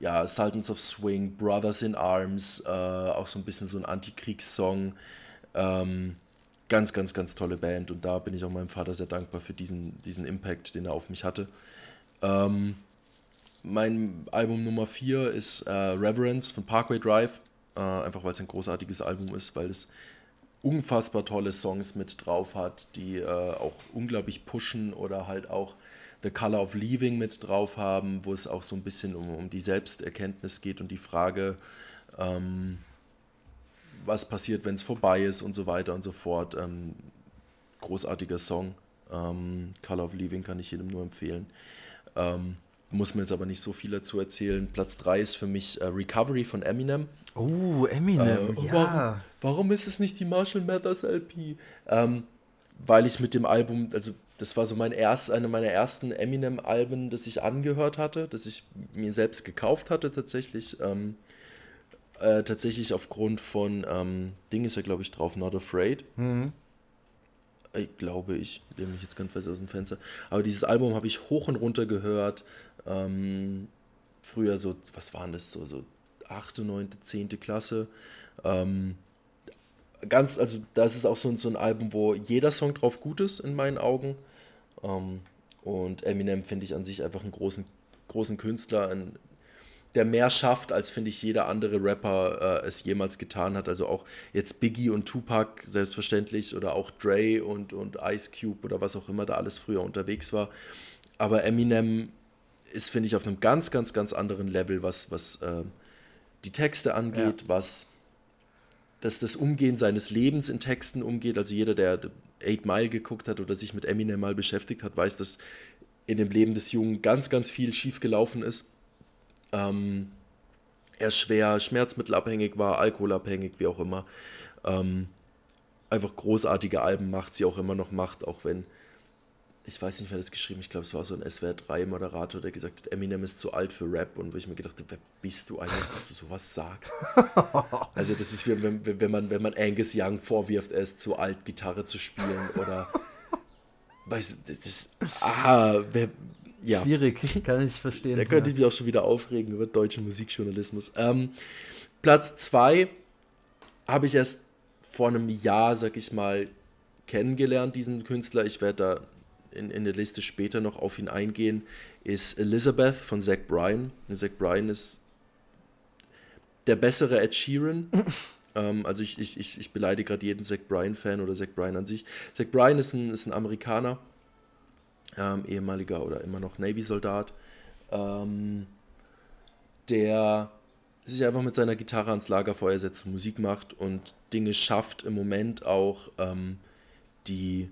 ja, Sultans of Swing, Brothers in Arms, äh, auch so ein bisschen so ein Antikriegssong. Ähm, ganz, ganz, ganz tolle Band und da bin ich auch meinem Vater sehr dankbar für diesen, diesen Impact, den er auf mich hatte. Ähm, mein Album Nummer 4 ist äh, Reverence von Parkway Drive, äh, einfach weil es ein großartiges Album ist, weil es unfassbar tolle Songs mit drauf hat, die äh, auch unglaublich pushen oder halt auch The Color of Leaving mit drauf haben, wo es auch so ein bisschen um, um die Selbsterkenntnis geht und die Frage, ähm, was passiert, wenn es vorbei ist und so weiter und so fort. Ähm, großartiger Song. Ähm, Color of Leaving kann ich jedem nur empfehlen. Ähm, muss mir jetzt aber nicht so viel dazu erzählen. Platz 3 ist für mich äh, Recovery von Eminem. Oh, Eminem, äh, ja. Warum, warum, ist es nicht die Marshall Mathers LP? Ähm, weil ich mit dem Album, also das war so mein erst, eine meiner ersten Eminem-Alben, das ich angehört hatte, das ich mir selbst gekauft hatte tatsächlich. Ähm, äh, tatsächlich aufgrund von, ähm, Ding ist ja glaube ich drauf, Not Afraid. Mhm. Ich glaube ich, lehne mich jetzt ganz fest aus dem Fenster. Aber dieses Album habe ich hoch und runter gehört. Ähm, früher so, was waren das, so, so 8., 9., 10. Klasse. Ähm, ganz, also das ist auch so, so ein Album, wo jeder Song drauf gut ist, in meinen Augen. Ähm, Und Eminem finde ich an sich einfach einen großen, großen Künstler, ein, der mehr schafft, als finde ich jeder andere Rapper äh, es jemals getan hat. Also auch jetzt Biggie und Tupac selbstverständlich oder auch Dre und, und Ice Cube oder was auch immer da alles früher unterwegs war. Aber Eminem ist, finde ich, auf einem ganz, ganz, ganz anderen Level, was, was äh, die Texte angeht, ja. was das, das Umgehen seines Lebens in Texten umgeht. Also jeder, der Eight Mile geguckt hat oder sich mit Eminem mal beschäftigt hat, weiß, dass in dem Leben des Jungen ganz, ganz viel schiefgelaufen ist. Ähm, er schwer schmerzmittelabhängig war, alkoholabhängig, wie auch immer. Ähm, einfach großartige Alben macht, sie auch immer noch macht, auch wenn ich weiß nicht, wer das geschrieben ich glaube, es war so ein SWR3-Moderator, der gesagt hat, Eminem ist zu alt für Rap und wo ich mir gedacht habe, wer bist du eigentlich, dass du sowas sagst? also das ist wie, wenn, wenn, man, wenn man Angus Young vorwirft, er ist zu alt, Gitarre zu spielen oder weißt du, das ist, aha, wer, ja. Schwierig, kann ich verstehen. Da könnte ja. ich mich auch schon wieder aufregen über deutschen Musikjournalismus. Ähm, Platz 2 habe ich erst vor einem Jahr, sag ich mal, kennengelernt, diesen Künstler. Ich werde da in, in der Liste später noch auf ihn eingehen, ist Elizabeth von Zach Bryan. Zach Bryan ist der bessere Ed Sheeran. ähm, also ich, ich, ich, ich beleidige gerade jeden Zach Bryan-Fan oder Zach Bryan an sich. Zach Bryan ist ein, ist ein Amerikaner, ähm, ehemaliger oder immer noch Navy-Soldat, ähm, der sich einfach mit seiner Gitarre ans Lagerfeuer setzt und Musik macht und Dinge schafft im Moment auch, ähm, die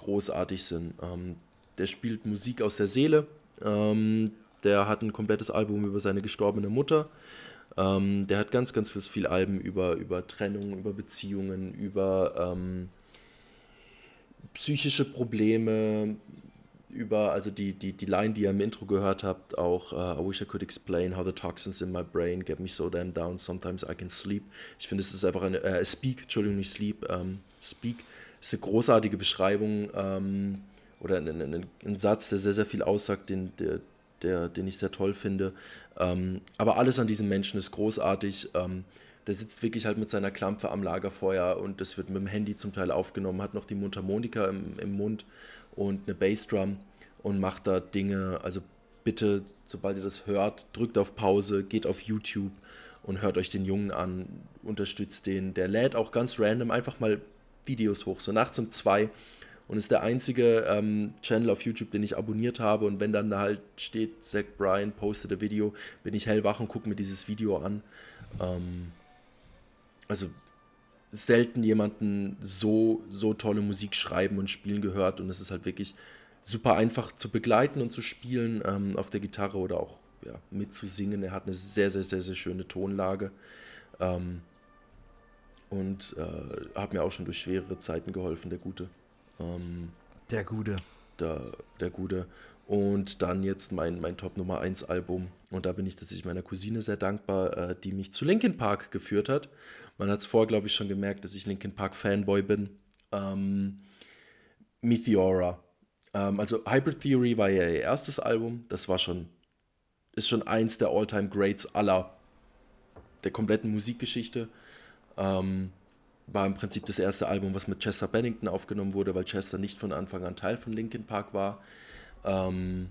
großartig sind. Ähm, der spielt Musik aus der Seele. Ähm, der hat ein komplettes Album über seine gestorbene Mutter. Ähm, der hat ganz, ganz viel Alben über, über Trennung, über Beziehungen, über ähm, psychische Probleme, über, also die, die, die Line, die ihr im Intro gehört habt, auch uh, I wish I could explain how the toxins in my brain get me so damn down, sometimes I can sleep. Ich finde, es ist einfach eine, äh, Speak, Entschuldigung, nicht Sleep, ähm, Speak ist eine großartige Beschreibung ähm, oder ein, ein, ein, Satz, der sehr, sehr viel aussagt, den, der, der, den ich sehr toll finde. Ähm, aber alles an diesem Menschen ist großartig. Ähm, der sitzt wirklich halt mit seiner Klampfe am Lagerfeuer und das wird mit dem Handy zum Teil aufgenommen, hat noch die Mundharmonika im, im Mund und eine Bassdrum und macht da Dinge. Also bitte, sobald ihr das hört, drückt auf Pause, geht auf YouTube und hört euch den Jungen an, unterstützt den. Der lädt auch ganz random einfach mal Videos hoch, so nachts um zwei. Und ist der einzige ähm, Channel auf YouTube, den ich abonniert habe. Und wenn dann da halt steht, Zach Bryan postet ein Video, bin ich hellwach und gucke mir dieses Video an. Ähm, also selten jemanden so, so tolle Musik schreiben und spielen gehört. Und es ist halt wirklich super einfach zu begleiten und zu spielen ähm, auf der Gitarre oder auch ja, mitzusingen. Er hat eine sehr, sehr, sehr, sehr schöne Tonlage. Ähm, und äh, hat mir auch schon durch schwerere Zeiten geholfen, der Gute. Ähm, der Gute. Der, der Gute. Und dann jetzt mein, mein Top Nummer 1 Album. Und da bin ich tatsächlich meiner Cousine sehr dankbar, äh, die mich zu Linkin Park geführt hat. Man hat es vorher, glaube ich, schon gemerkt, dass ich Linkin Park Fanboy bin. Ähm, Meteora. Ähm, also Hybrid Theory war ja ihr erstes Album. Das war schon, ist schon eins der All-Time Greats aller der kompletten Musikgeschichte. Ähm, war im Prinzip das erste Album, was mit Chester Bennington aufgenommen wurde, weil Chester nicht von Anfang an Teil von Linkin Park war. Ähm,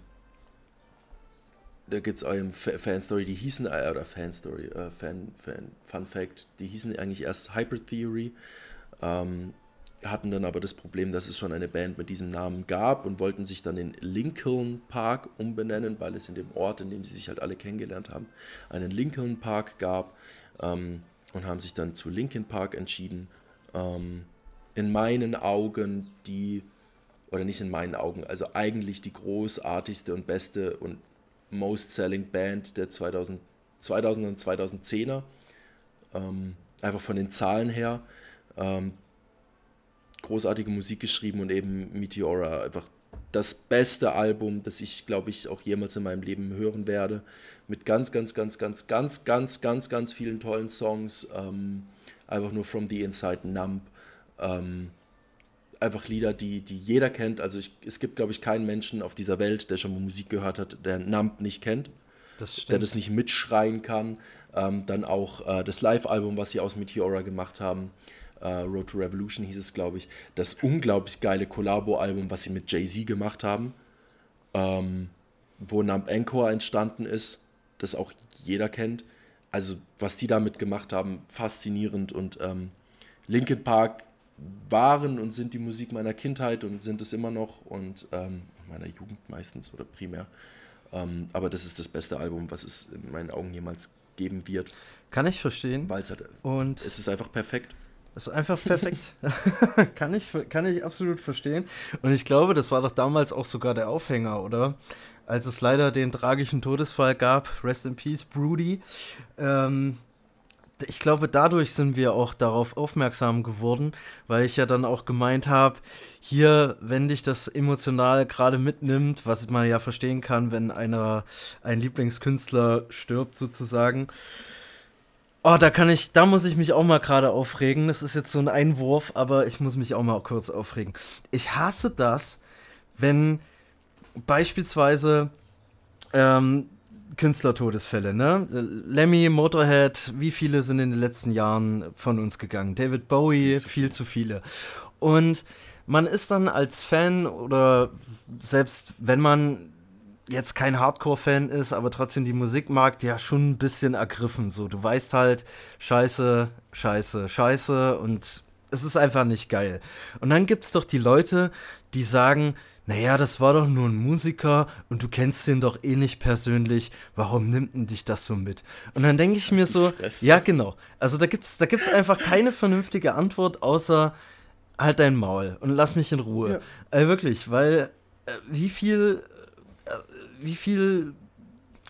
da gibt es eine Fanstory, die hießen, äh, oder Fanstory, äh, Fan, Fan, Fun Fact, die hießen eigentlich erst Hybrid Theory, ähm, hatten dann aber das Problem, dass es schon eine Band mit diesem Namen gab und wollten sich dann in Lincoln Park umbenennen, weil es in dem Ort, in dem sie sich halt alle kennengelernt haben, einen Lincoln Park gab. Ähm, und haben sich dann zu Linkin Park entschieden. Ähm, in meinen Augen die, oder nicht in meinen Augen, also eigentlich die großartigste und beste und most selling Band der 2000, 2000 und 2010er. Ähm, einfach von den Zahlen her. Ähm, großartige Musik geschrieben und eben Meteora einfach das beste Album, das ich, glaube ich, auch jemals in meinem Leben hören werde. Mit ganz, ganz, ganz, ganz, ganz, ganz, ganz, ganz vielen tollen Songs. Ähm, einfach nur From the Inside Numb. Ähm, einfach Lieder, die, die jeder kennt. Also ich, es gibt, glaube ich, keinen Menschen auf dieser Welt, der schon mal Musik gehört hat, der Numb nicht kennt. Das der das nicht mitschreien kann. Ähm, dann auch äh, das Live-Album, was sie aus Meteora gemacht haben. Äh, Road to Revolution hieß es, glaube ich, das unglaublich geile Collabo-Album, was sie mit Jay-Z gemacht haben, ähm, wo Numb Encore entstanden ist, das auch jeder kennt. Also, was die damit gemacht haben, faszinierend und ähm, Linkin Park waren und sind die Musik meiner Kindheit und sind es immer noch und ähm, meiner Jugend meistens oder primär. Ähm, aber das ist das beste Album, was es in meinen Augen jemals geben wird. Kann ich verstehen. Weil es halt, und es ist einfach perfekt. Es ist einfach perfekt. kann, ich, kann ich absolut verstehen. Und ich glaube, das war doch damals auch sogar der Aufhänger, oder? Als es leider den tragischen Todesfall gab, Rest in Peace, Broody. Ähm, ich glaube, dadurch sind wir auch darauf aufmerksam geworden, weil ich ja dann auch gemeint habe, hier, wenn dich das emotional gerade mitnimmt, was man ja verstehen kann, wenn einer, ein Lieblingskünstler stirbt sozusagen. Oh, da kann ich, da muss ich mich auch mal gerade aufregen. Das ist jetzt so ein Einwurf, aber ich muss mich auch mal kurz aufregen. Ich hasse das, wenn beispielsweise ähm, Künstlertodesfälle, ne? Lemmy, Motorhead, wie viele sind in den letzten Jahren von uns gegangen? David Bowie, viel zu, viel zu viele. Und man ist dann als Fan oder selbst wenn man jetzt kein Hardcore-Fan ist, aber trotzdem die Musik mag, ja schon ein bisschen ergriffen. So, du weißt halt, scheiße, scheiße, scheiße und es ist einfach nicht geil. Und dann gibt es doch die Leute, die sagen, naja, das war doch nur ein Musiker und du kennst ihn doch eh nicht persönlich, warum nimmt denn dich das so mit? Und dann denke ich mir so, ja genau, also da gibt's, da gibt's einfach keine vernünftige Antwort, außer halt dein Maul und lass mich in Ruhe. Ja. Äh, wirklich, weil äh, wie viel, äh, wie viel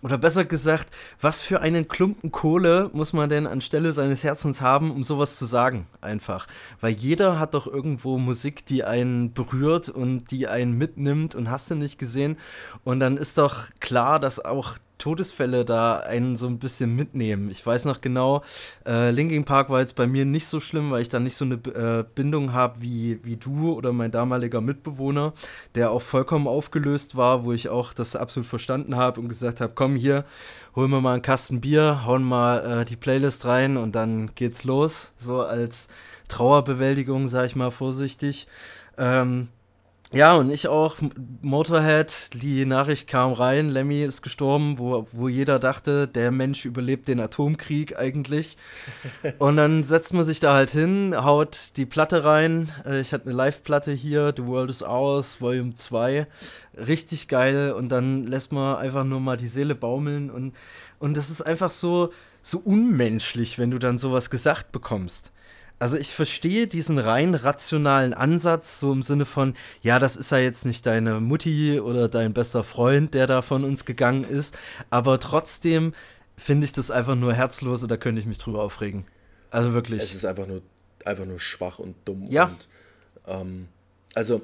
oder besser gesagt, was für einen Klumpen Kohle muss man denn anstelle seines Herzens haben, um sowas zu sagen, einfach. Weil jeder hat doch irgendwo Musik, die einen berührt und die einen mitnimmt und hast du nicht gesehen. Und dann ist doch klar, dass auch Todesfälle da einen so ein bisschen mitnehmen. Ich weiß noch genau, äh, Linkin Park war jetzt bei mir nicht so schlimm, weil ich da nicht so eine äh, Bindung habe wie, wie du oder mein damaliger Mitbewohner, der auch vollkommen aufgelöst war, wo ich auch das absolut verstanden habe und gesagt habe, komm hier, holen wir mal einen Kasten Bier, hauen mal äh, die Playlist rein und dann geht's los. So als Trauerbewältigung, sag ich mal vorsichtig. Ähm, ja, und ich auch, Motorhead, die Nachricht kam rein, Lemmy ist gestorben, wo, wo jeder dachte, der Mensch überlebt den Atomkrieg eigentlich. und dann setzt man sich da halt hin, haut die Platte rein. Äh, ich hatte eine Live-Platte hier, The World is Ours, Volume 2. Richtig geil. Und dann lässt man einfach nur mal die Seele baumeln. Und, und das ist einfach so, so unmenschlich, wenn du dann sowas gesagt bekommst. Also ich verstehe diesen rein rationalen Ansatz, so im Sinne von, ja, das ist ja jetzt nicht deine Mutti oder dein bester Freund, der da von uns gegangen ist, aber trotzdem finde ich das einfach nur herzlos und da könnte ich mich drüber aufregen. Also wirklich. Es ist einfach nur, einfach nur schwach und dumm. Ja. Und, ähm, also,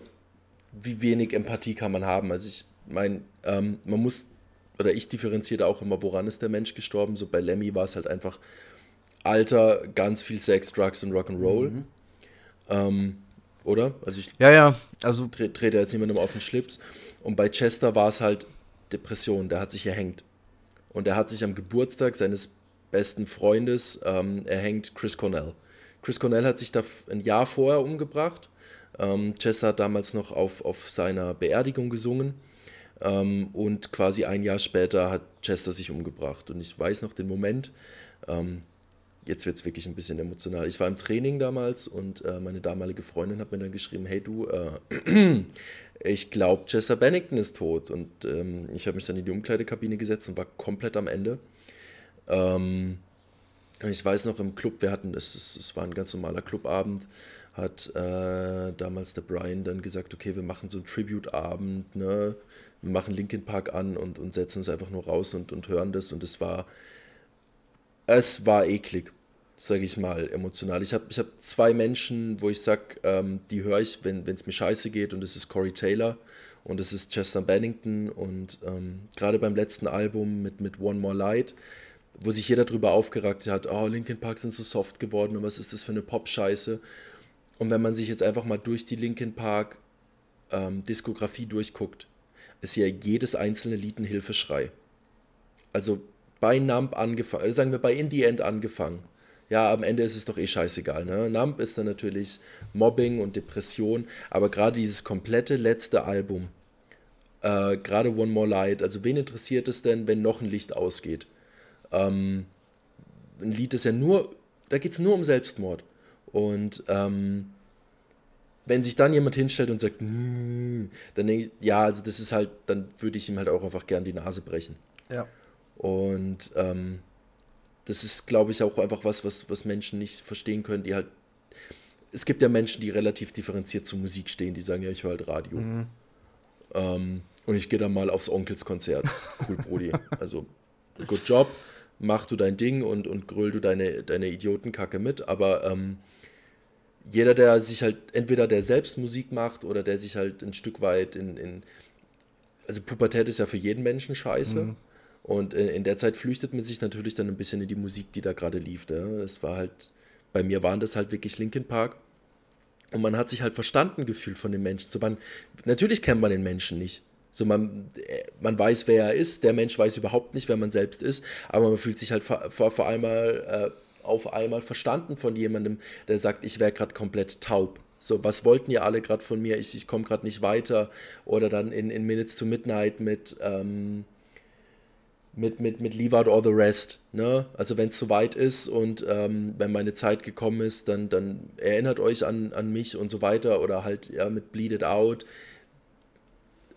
wie wenig Empathie kann man haben? Also ich meine, ähm, man muss, oder ich differenziere auch immer, woran ist der Mensch gestorben? So bei Lemmy war es halt einfach Alter, ganz viel Sex, Drugs und Rock'n'Roll. Mhm. Ähm, oder? Also ich ja, ja. Also tre trete jetzt niemandem auf den Schlips. Und bei Chester war es halt Depression, der hat sich erhängt. Und er hat sich am Geburtstag seines besten Freundes ähm, erhängt, Chris Cornell. Chris Cornell hat sich da ein Jahr vorher umgebracht. Ähm, Chester hat damals noch auf, auf seiner Beerdigung gesungen. Ähm, und quasi ein Jahr später hat Chester sich umgebracht. Und ich weiß noch den Moment, ähm, jetzt wird es wirklich ein bisschen emotional. Ich war im Training damals und äh, meine damalige Freundin hat mir dann geschrieben, hey du, äh, ich glaube, Chester Bennington ist tot. Und ähm, ich habe mich dann in die Umkleidekabine gesetzt und war komplett am Ende. Ähm, ich weiß noch im Club, wir hatten, es, es, es war ein ganz normaler Clubabend, hat äh, damals der Brian dann gesagt, okay, wir machen so einen Tribute-Abend, ne? wir machen Linkin Park an und, und setzen uns einfach nur raus und, und hören das. Und es war es war eklig, sage ich mal, emotional. Ich habe ich hab zwei Menschen, wo ich sage, ähm, die höre ich, wenn es mir scheiße geht, und das ist Corey Taylor und das ist Chester Bennington. Und ähm, gerade beim letzten Album mit, mit One More Light, wo sich jeder darüber aufgeragt hat, oh, Linkin Park sind so soft geworden und was ist das für eine Pop-Scheiße. Und wenn man sich jetzt einfach mal durch die Linkin Park ähm, Diskografie durchguckt, ist ja jedes einzelne Lied ein Hilfeschrei. Also bei Nump angefangen, also sagen wir bei In the End angefangen. ja, am Ende ist es doch eh scheißegal. Ne? Nump ist dann natürlich Mobbing und Depression, aber gerade dieses komplette letzte Album, äh, gerade One More Light, also wen interessiert es denn, wenn noch ein Licht ausgeht? Ähm, ein Lied ist ja nur, da geht es nur um Selbstmord. Und ähm, wenn sich dann jemand hinstellt und sagt, dann denke ich, ja, also das ist halt, dann würde ich ihm halt auch einfach gern die Nase brechen. Ja. Und ähm, das ist, glaube ich, auch einfach was, was, was Menschen nicht verstehen können, die halt. Es gibt ja Menschen, die relativ differenziert zu Musik stehen, die sagen, ja, ich höre halt Radio. Mhm. Ähm, und ich gehe dann mal aufs Onkelskonzert. Cool, Brody. also, good job, mach du dein Ding und, und gröl du deine, deine Idiotenkacke mit, aber ähm, jeder, der sich halt, entweder der selbst Musik macht oder der sich halt ein Stück weit in, in also Pubertät ist ja für jeden Menschen scheiße. Mhm. Und in, in, der Zeit flüchtet man sich natürlich dann ein bisschen in die Musik, die da gerade lief. Ja. Das war halt, bei mir waren das halt wirklich Linkin Park. Und man hat sich halt verstanden gefühlt von den Menschen. So man, natürlich kennt man den Menschen nicht. So man, man weiß, wer er ist, der Mensch weiß überhaupt nicht, wer man selbst ist, aber man fühlt sich halt vor, vor einmal, äh, auf einmal verstanden von jemandem, der sagt, ich wäre gerade komplett taub. So, was wollten ihr alle gerade von mir? Ich, ich komme gerade nicht weiter. Oder dann in, in Minutes to Midnight mit, ähm, mit, mit, mit Leave Out All the Rest. Ne? Also wenn es soweit ist und ähm, wenn meine Zeit gekommen ist, dann, dann erinnert euch an, an mich und so weiter. Oder halt ja, mit Bleed It Out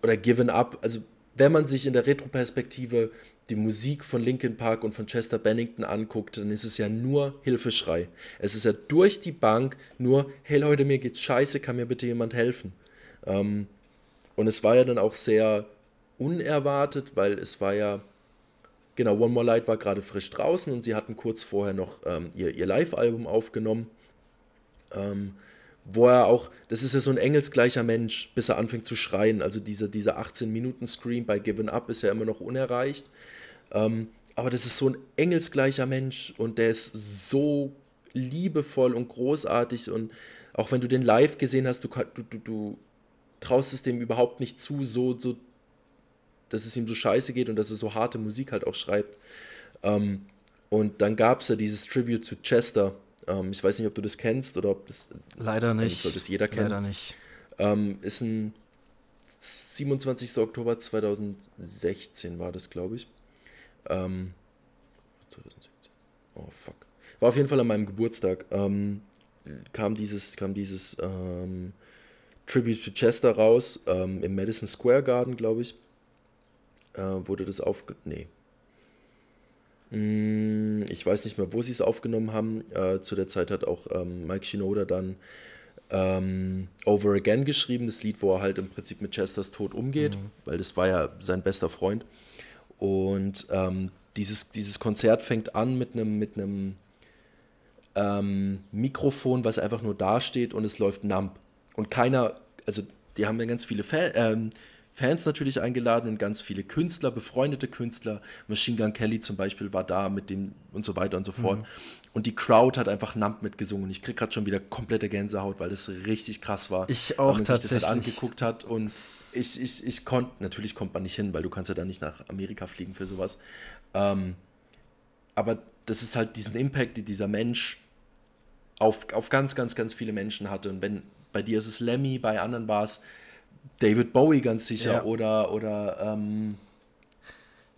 oder Given Up. Also wenn man sich in der Retroperspektive die Musik von Linkin Park und von Chester Bennington anguckt, dann ist es ja nur Hilfeschrei. Es ist ja durch die Bank nur, hey Leute, mir geht's scheiße, kann mir bitte jemand helfen? Ähm, und es war ja dann auch sehr unerwartet, weil es war ja Genau, One More Light war gerade frisch draußen und sie hatten kurz vorher noch ähm, ihr, ihr Live-Album aufgenommen. Ähm, wo er auch, das ist ja so ein engelsgleicher Mensch, bis er anfängt zu schreien. Also dieser diese 18-Minuten-Scream bei Given Up ist ja immer noch unerreicht. Ähm, aber das ist so ein engelsgleicher Mensch und der ist so liebevoll und großartig und auch wenn du den live gesehen hast, du, du, du, du traust es dem überhaupt nicht zu, so, so dass es ihm so scheiße geht und dass er so harte Musik halt auch schreibt. Ähm, und dann gab es ja dieses Tribute zu Chester. Ähm, ich weiß nicht, ob du das kennst oder ob das. Leider nicht. Sollte es jeder kennen. Leider nicht. Ähm, ist ein 27. Oktober 2016 war das, glaube ich. Ähm, 2017. Oh, fuck. War auf jeden Fall an meinem Geburtstag. Ähm, kam dieses, kam dieses ähm, Tribute to Chester raus, ähm, im Madison Square Garden, glaube ich äh, wurde das aufge... Nee. Hm, ich weiß nicht mehr, wo sie es aufgenommen haben. Äh, zu der Zeit hat auch ähm, Mike Shinoda dann ähm, Over Again geschrieben, das Lied, wo er halt im Prinzip mit Chesters Tod umgeht, mhm. weil das war ja sein bester Freund. Und ähm, dieses, dieses Konzert fängt an mit einem mit einem ähm, Mikrofon, was einfach nur dasteht und es läuft Nump. Und keiner, also die haben ja ganz viele Fan, ähm, Fans natürlich eingeladen und ganz viele Künstler, befreundete Künstler. Machine Gun Kelly zum Beispiel war da mit dem und so weiter und so fort. Mhm. Und die Crowd hat einfach Nump mitgesungen. Ich krieg gerade schon wieder komplette Gänsehaut, weil das richtig krass war. Ich auch weil man tatsächlich. sich das halt angeguckt hat und ich, ich, ich konnte, natürlich kommt man nicht hin, weil du kannst ja dann nicht nach Amerika fliegen für sowas. Ähm, aber das ist halt diesen Impact, die dieser Mensch auf, auf ganz, ganz, ganz viele Menschen hatte. Und wenn bei dir ist es Lemmy, bei anderen war es David Bowie ganz sicher ja. oder, oder ähm,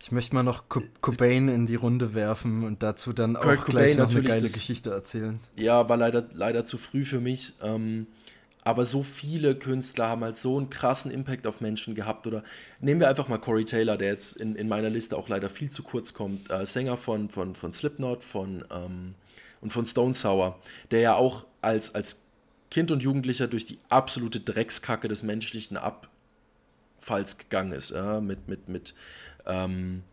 ich möchte mal noch Co Cobain in die Runde werfen und dazu dann Kurt auch gleich Cobain noch eine geile das, Geschichte erzählen. Ja, war leider, leider zu früh für mich. Ähm, aber so viele Künstler haben halt so einen krassen Impact auf Menschen gehabt. Oder nehmen wir einfach mal Corey Taylor, der jetzt in, in meiner Liste auch leider viel zu kurz kommt. Äh, Sänger von, von, von Slipknot von, ähm, und von Stone Sour, der ja auch als, als Kind und Jugendlicher durch die absolute Dreckskacke des menschlichen Abfalls gegangen ist, ja, mit, mit, mit ähm,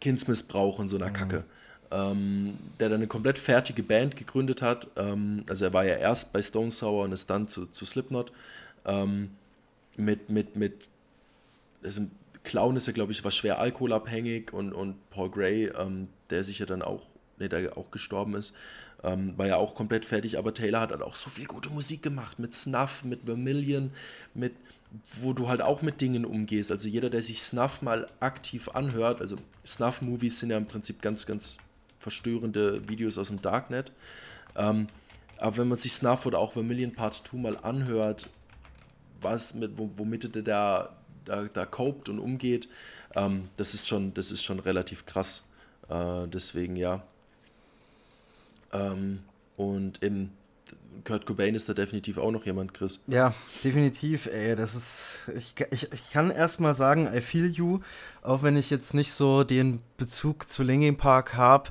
Kindsmissbrauch und so einer mhm. Kacke. Ähm, der dann eine komplett fertige Band gegründet hat. Ähm, also er war ja erst bei Stone Sour und ist dann zu, zu Slipknot. Ähm, mit, mit, mit, also Clown ist ja, glaube ich, war schwer alkoholabhängig und, und Paul Gray, ähm, der sich ja dann auch ne, der auch gestorben ist, ähm, war ja auch komplett fertig, aber Taylor hat halt auch so viel gute Musik gemacht, mit Snuff, mit Vermilion, mit, wo du halt auch mit Dingen umgehst. Also jeder, der sich Snuff mal aktiv anhört, also Snuff-Movies sind ja im Prinzip ganz, ganz verstörende Videos aus dem Darknet. Ähm, aber wenn man sich Snuff oder auch Vermilion Part 2 mal anhört, was mit, womit der da, da, da copt und umgeht, ähm, das, ist schon, das ist schon relativ krass. Äh, deswegen ja. Ähm, und im Kurt Cobain ist da definitiv auch noch jemand, Chris. Ja, definitiv, ey. Das ist. Ich, ich, ich kann erstmal sagen, I feel you, auch wenn ich jetzt nicht so den Bezug zu Linkin Park habe,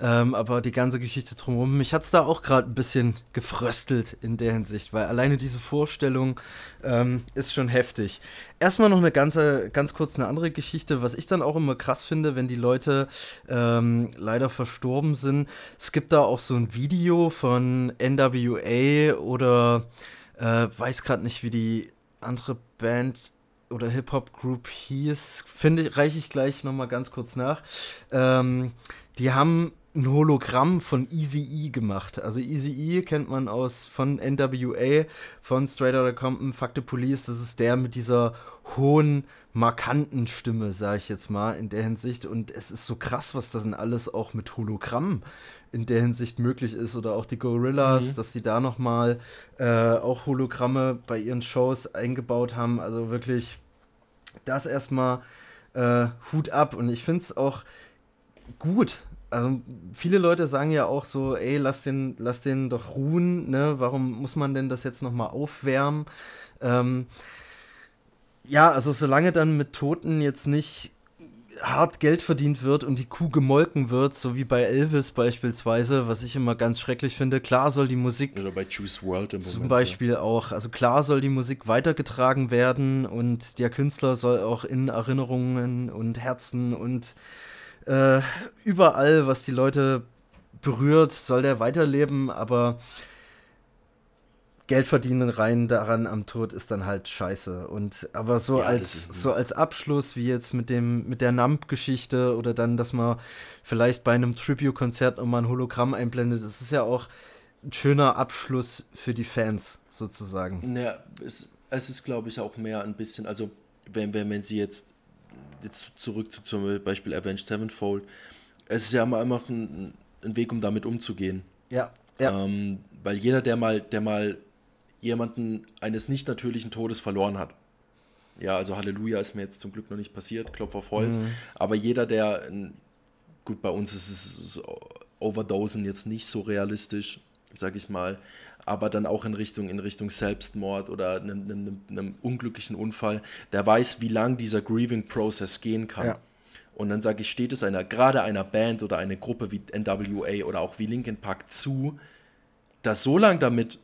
ähm, aber die ganze Geschichte drumherum, mich hat es da auch gerade ein bisschen gefröstelt in der Hinsicht, weil alleine diese Vorstellung ähm, ist schon heftig. Erstmal noch eine ganze, ganz kurz eine andere Geschichte, was ich dann auch immer krass finde, wenn die Leute ähm, leider verstorben sind. Es gibt da auch so ein Video von NWA oder äh, weiß gerade nicht, wie die andere Band oder Hip-Hop-Group hieß, finde reiche ich gleich nochmal ganz kurz nach. Ähm, die haben ein Hologramm von Easy E gemacht. Also Easy E kennt man aus von NWA, von Straight Outta Compton, Fuck the Police. Das ist der mit dieser hohen, markanten Stimme, sage ich jetzt mal, in der Hinsicht. Und es ist so krass, was das denn alles auch mit Hologramm in der Hinsicht möglich ist. Oder auch die Gorillas, mhm. dass sie da nochmal äh, auch Hologramme bei ihren Shows eingebaut haben. Also wirklich das erstmal äh, Hut ab. Und ich finde es auch gut, also viele Leute sagen ja auch so, ey, lass den, lass den doch ruhen, ne? Warum muss man denn das jetzt nochmal aufwärmen? Ähm, ja, also solange dann mit Toten jetzt nicht hart Geld verdient wird und die Kuh gemolken wird, so wie bei Elvis beispielsweise, was ich immer ganz schrecklich finde. Klar soll die Musik. Oder bei Juice World im Zum Moment, Beispiel ja. auch. Also klar soll die Musik weitergetragen werden und der Künstler soll auch in Erinnerungen und Herzen und äh, überall, was die Leute berührt, soll der weiterleben, aber Geld verdienen rein daran am Tod ist dann halt scheiße. Und aber so ja, als so als Abschluss, wie jetzt mit dem, mit der Nump-Geschichte oder dann, dass man vielleicht bei einem Tribute-Konzert nochmal ein Hologramm einblendet, das ist ja auch ein schöner Abschluss für die Fans, sozusagen. Ja, es, es ist, glaube ich, auch mehr ein bisschen, also wenn, wenn, wenn sie jetzt jetzt zurück zu, zum Beispiel Avenged Sevenfold, es ist ja immer einfach ein, ein Weg, um damit umzugehen. Ja. ja. Ähm, weil jeder, der mal, der mal jemanden eines nicht natürlichen Todes verloren hat, ja, also Halleluja ist mir jetzt zum Glück noch nicht passiert, Klopf auf Holz, mhm. aber jeder, der, gut, bei uns ist es Overdosen jetzt nicht so realistisch, sag ich mal, aber dann auch in Richtung, in Richtung Selbstmord oder einem, einem, einem unglücklichen Unfall, der weiß, wie lang dieser Grieving-Prozess gehen kann. Ja. Und dann sage ich, steht es einer, gerade einer Band oder einer Gruppe wie NWA oder auch wie Linkin Park zu, da so lang damit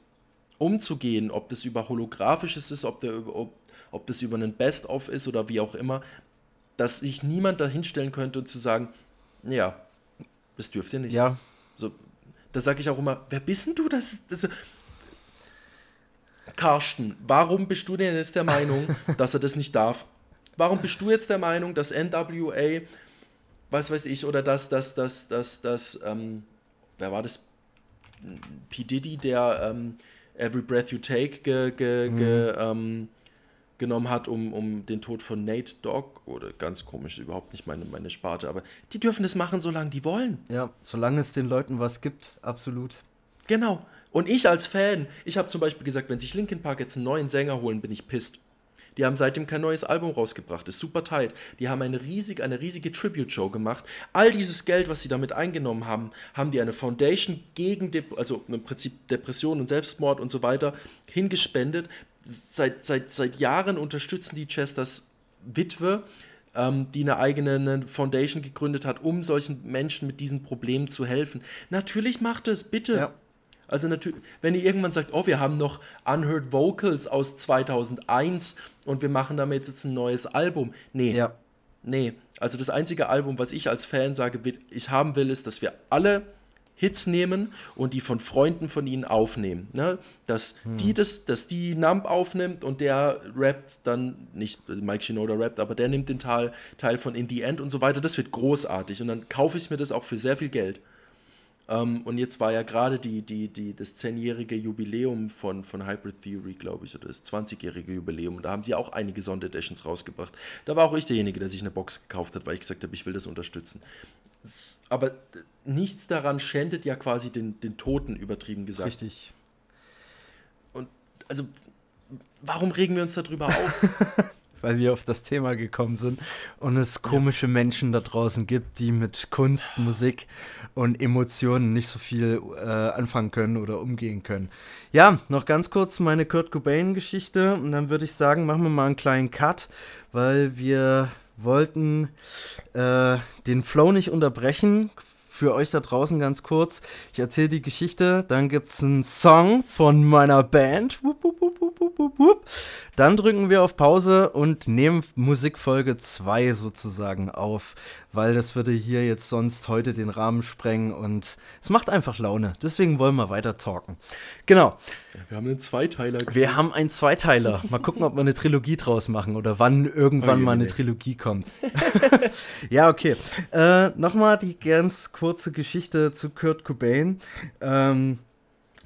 umzugehen, ob das über holographisches ist, ob, der, ob, ob das über einen Best-of ist oder wie auch immer, dass sich niemand da hinstellen könnte und zu sagen, ja, das dürft ihr nicht. Ja. So, da sage ich auch immer, wer bist denn du? Das, das, Carsten, warum bist du denn jetzt der Meinung, dass er das nicht darf? Warum bist du jetzt der Meinung, dass NWA, was weiß ich, oder dass, dass, dass, dass, dass, ähm, wer war das? P. Diddy, der ähm, Every Breath You Take ge, ge, mhm. ge, ähm, genommen hat, um, um den Tod von Nate Dogg, oder ganz komisch, überhaupt nicht meine, meine Sparte, aber die dürfen das machen, solange die wollen. Ja, solange es den Leuten was gibt, absolut. Genau. Und ich als Fan, ich habe zum Beispiel gesagt, wenn sich Linkin Park jetzt einen neuen Sänger holen, bin ich pisst. Die haben seitdem kein neues Album rausgebracht, ist super tight. Die haben eine, riesig, eine riesige Tribute-Show gemacht. All dieses Geld, was sie damit eingenommen haben, haben die eine Foundation gegen, Dep also im Prinzip Depression und Selbstmord und so weiter hingespendet. Seit, seit, seit Jahren unterstützen die Chesters Witwe, ähm, die eine eigene Foundation gegründet hat, um solchen Menschen mit diesen Problemen zu helfen. Natürlich macht es, bitte. Ja. Also natürlich, wenn ihr irgendwann sagt, oh, wir haben noch Unheard Vocals aus 2001 und wir machen damit jetzt ein neues Album. Nee. Ja. Nee. Also das einzige Album, was ich als Fan sage, ich haben will, ist, dass wir alle Hits nehmen und die von Freunden von ihnen aufnehmen. Ne? Dass hm. die das, dass die Nump aufnimmt und der rappt dann, nicht Mike Shinoda rappt, aber der nimmt den Teil, Teil von In the End und so weiter. Das wird großartig. Und dann kaufe ich mir das auch für sehr viel Geld. Ähm, und jetzt war ja gerade die, die, die, das zehnjährige Jubiläum von, von Hybrid Theory, glaube ich, oder das 20-jährige Jubiläum. Und da haben sie auch einige Sondereditions rausgebracht. Da war auch ich derjenige, der sich eine Box gekauft hat, weil ich gesagt habe, ich will das unterstützen. Aber nichts daran schändet ja quasi den, den Toten, übertrieben gesagt. Richtig. Und also, warum regen wir uns darüber auf? weil wir auf das Thema gekommen sind und es komische ja. Menschen da draußen gibt, die mit Kunst, Musik und Emotionen nicht so viel äh, anfangen können oder umgehen können. Ja, noch ganz kurz meine Kurt Cobain-Geschichte und dann würde ich sagen, machen wir mal einen kleinen Cut, weil wir wollten äh, den Flow nicht unterbrechen für euch da draußen ganz kurz. Ich erzähle die Geschichte, dann gibt es einen Song von meiner Band. Wupp, wupp, wupp, dann drücken wir auf Pause und nehmen Musikfolge 2 sozusagen auf, weil das würde hier jetzt sonst heute den Rahmen sprengen und es macht einfach Laune. Deswegen wollen wir weiter talken. Genau. Ja, wir haben einen Zweiteiler. Wir haben einen Zweiteiler. Mal gucken, ob wir eine Trilogie draus machen oder wann irgendwann oh, mal eine Trilogie kommt. ja, okay. Äh, Nochmal die ganz kurze Geschichte zu Kurt Cobain. Ähm,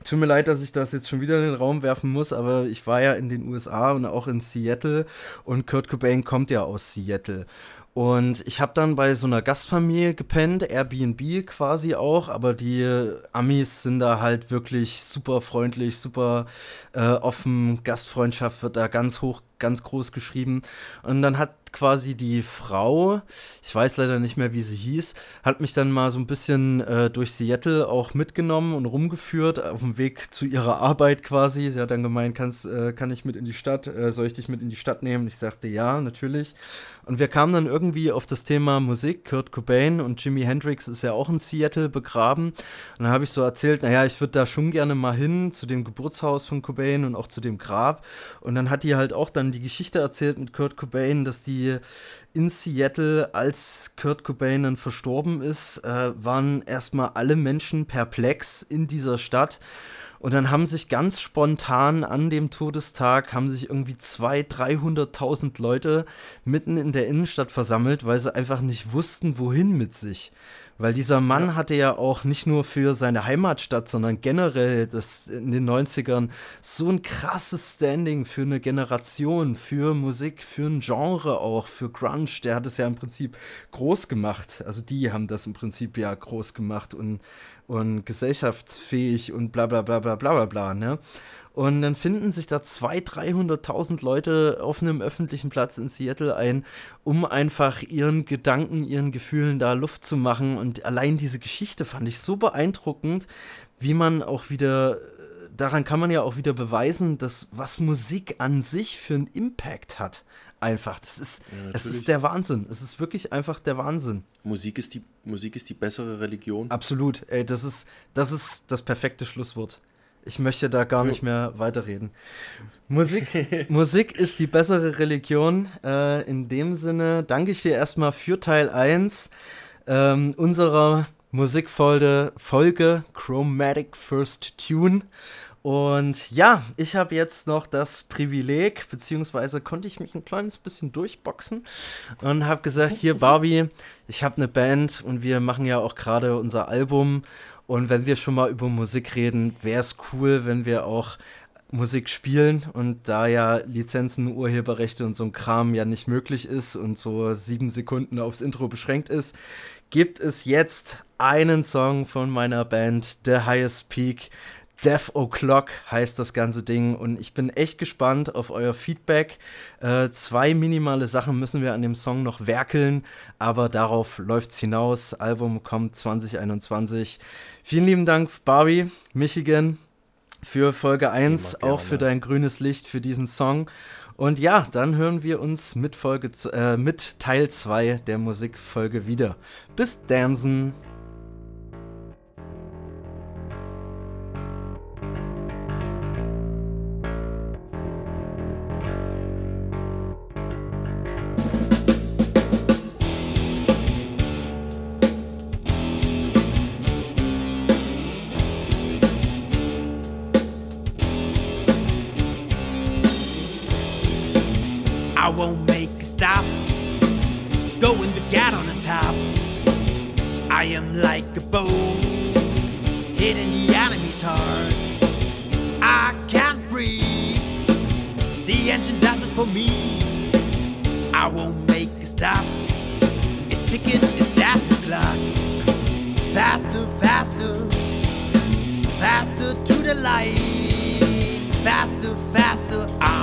Tut mir leid, dass ich das jetzt schon wieder in den Raum werfen muss, aber ich war ja in den USA und auch in Seattle und Kurt Cobain kommt ja aus Seattle. Und ich habe dann bei so einer Gastfamilie gepennt, Airbnb quasi auch, aber die Amis sind da halt wirklich super freundlich, super äh, offen, Gastfreundschaft wird da ganz hoch, ganz groß geschrieben. Und dann hat quasi die Frau, ich weiß leider nicht mehr, wie sie hieß, hat mich dann mal so ein bisschen äh, durch Seattle auch mitgenommen und rumgeführt auf dem Weg zu ihrer Arbeit quasi. Sie hat dann gemeint, kannst, äh, kann ich mit in die Stadt, äh, soll ich dich mit in die Stadt nehmen? Ich sagte ja, natürlich. Und wir kamen dann irgendwie auf das Thema Musik. Kurt Cobain und Jimi Hendrix ist ja auch in Seattle begraben. Und dann habe ich so erzählt, naja, ich würde da schon gerne mal hin zu dem Geburtshaus von Cobain und auch zu dem Grab. Und dann hat die halt auch dann die Geschichte erzählt mit Kurt Cobain, dass die in Seattle, als Kurt Cobain dann verstorben ist, äh, waren erstmal alle Menschen perplex in dieser Stadt. Und dann haben sich ganz spontan an dem Todestag haben sich irgendwie 200.000, 300.000 Leute mitten in der Innenstadt versammelt, weil sie einfach nicht wussten, wohin mit sich. Weil dieser Mann ja. hatte ja auch nicht nur für seine Heimatstadt, sondern generell das in den 90ern so ein krasses Standing für eine Generation, für Musik, für ein Genre auch, für Grunge. Der hat es ja im Prinzip groß gemacht. Also die haben das im Prinzip ja groß gemacht und, und gesellschaftsfähig und bla bla bla bla bla bla bla, ne? Und dann finden sich da 200.000, 300.000 Leute auf einem öffentlichen Platz in Seattle ein, um einfach ihren Gedanken, ihren Gefühlen da Luft zu machen. Und allein diese Geschichte fand ich so beeindruckend, wie man auch wieder daran kann man ja auch wieder beweisen, dass was Musik an sich für einen Impact hat. Einfach. Das ist, ja, es ist der Wahnsinn. Es ist wirklich einfach der Wahnsinn. Musik ist die, Musik ist die bessere Religion. Absolut. Ey, das ist, das ist das perfekte Schlusswort. Ich möchte da gar nicht mehr weiterreden. Musik, Musik ist die bessere Religion. Äh, in dem Sinne danke ich dir erstmal für Teil 1 ähm, unserer Musikfolge Folge Chromatic First Tune. Und ja, ich habe jetzt noch das Privileg, beziehungsweise konnte ich mich ein kleines bisschen durchboxen und habe gesagt, hier Barbie, ich habe eine Band und wir machen ja auch gerade unser Album und wenn wir schon mal über Musik reden, wäre es cool, wenn wir auch Musik spielen und da ja Lizenzen, Urheberrechte und so ein Kram ja nicht möglich ist und so sieben Sekunden aufs Intro beschränkt ist, gibt es jetzt einen Song von meiner Band The Highest Peak. Death O'Clock heißt das ganze Ding und ich bin echt gespannt auf euer Feedback. Äh, zwei minimale Sachen müssen wir an dem Song noch werkeln, aber darauf läuft es hinaus. Album kommt 2021. Vielen lieben Dank, Barbie, Michigan, für Folge 1, auch für dein grünes Licht für diesen Song. Und ja, dann hören wir uns mit, Folge, äh, mit Teil 2 der Musikfolge wieder. Bis Dansen! for me. I won't make a stop. It's ticking, it's that clock. Faster, faster, faster to the light. Faster, faster. I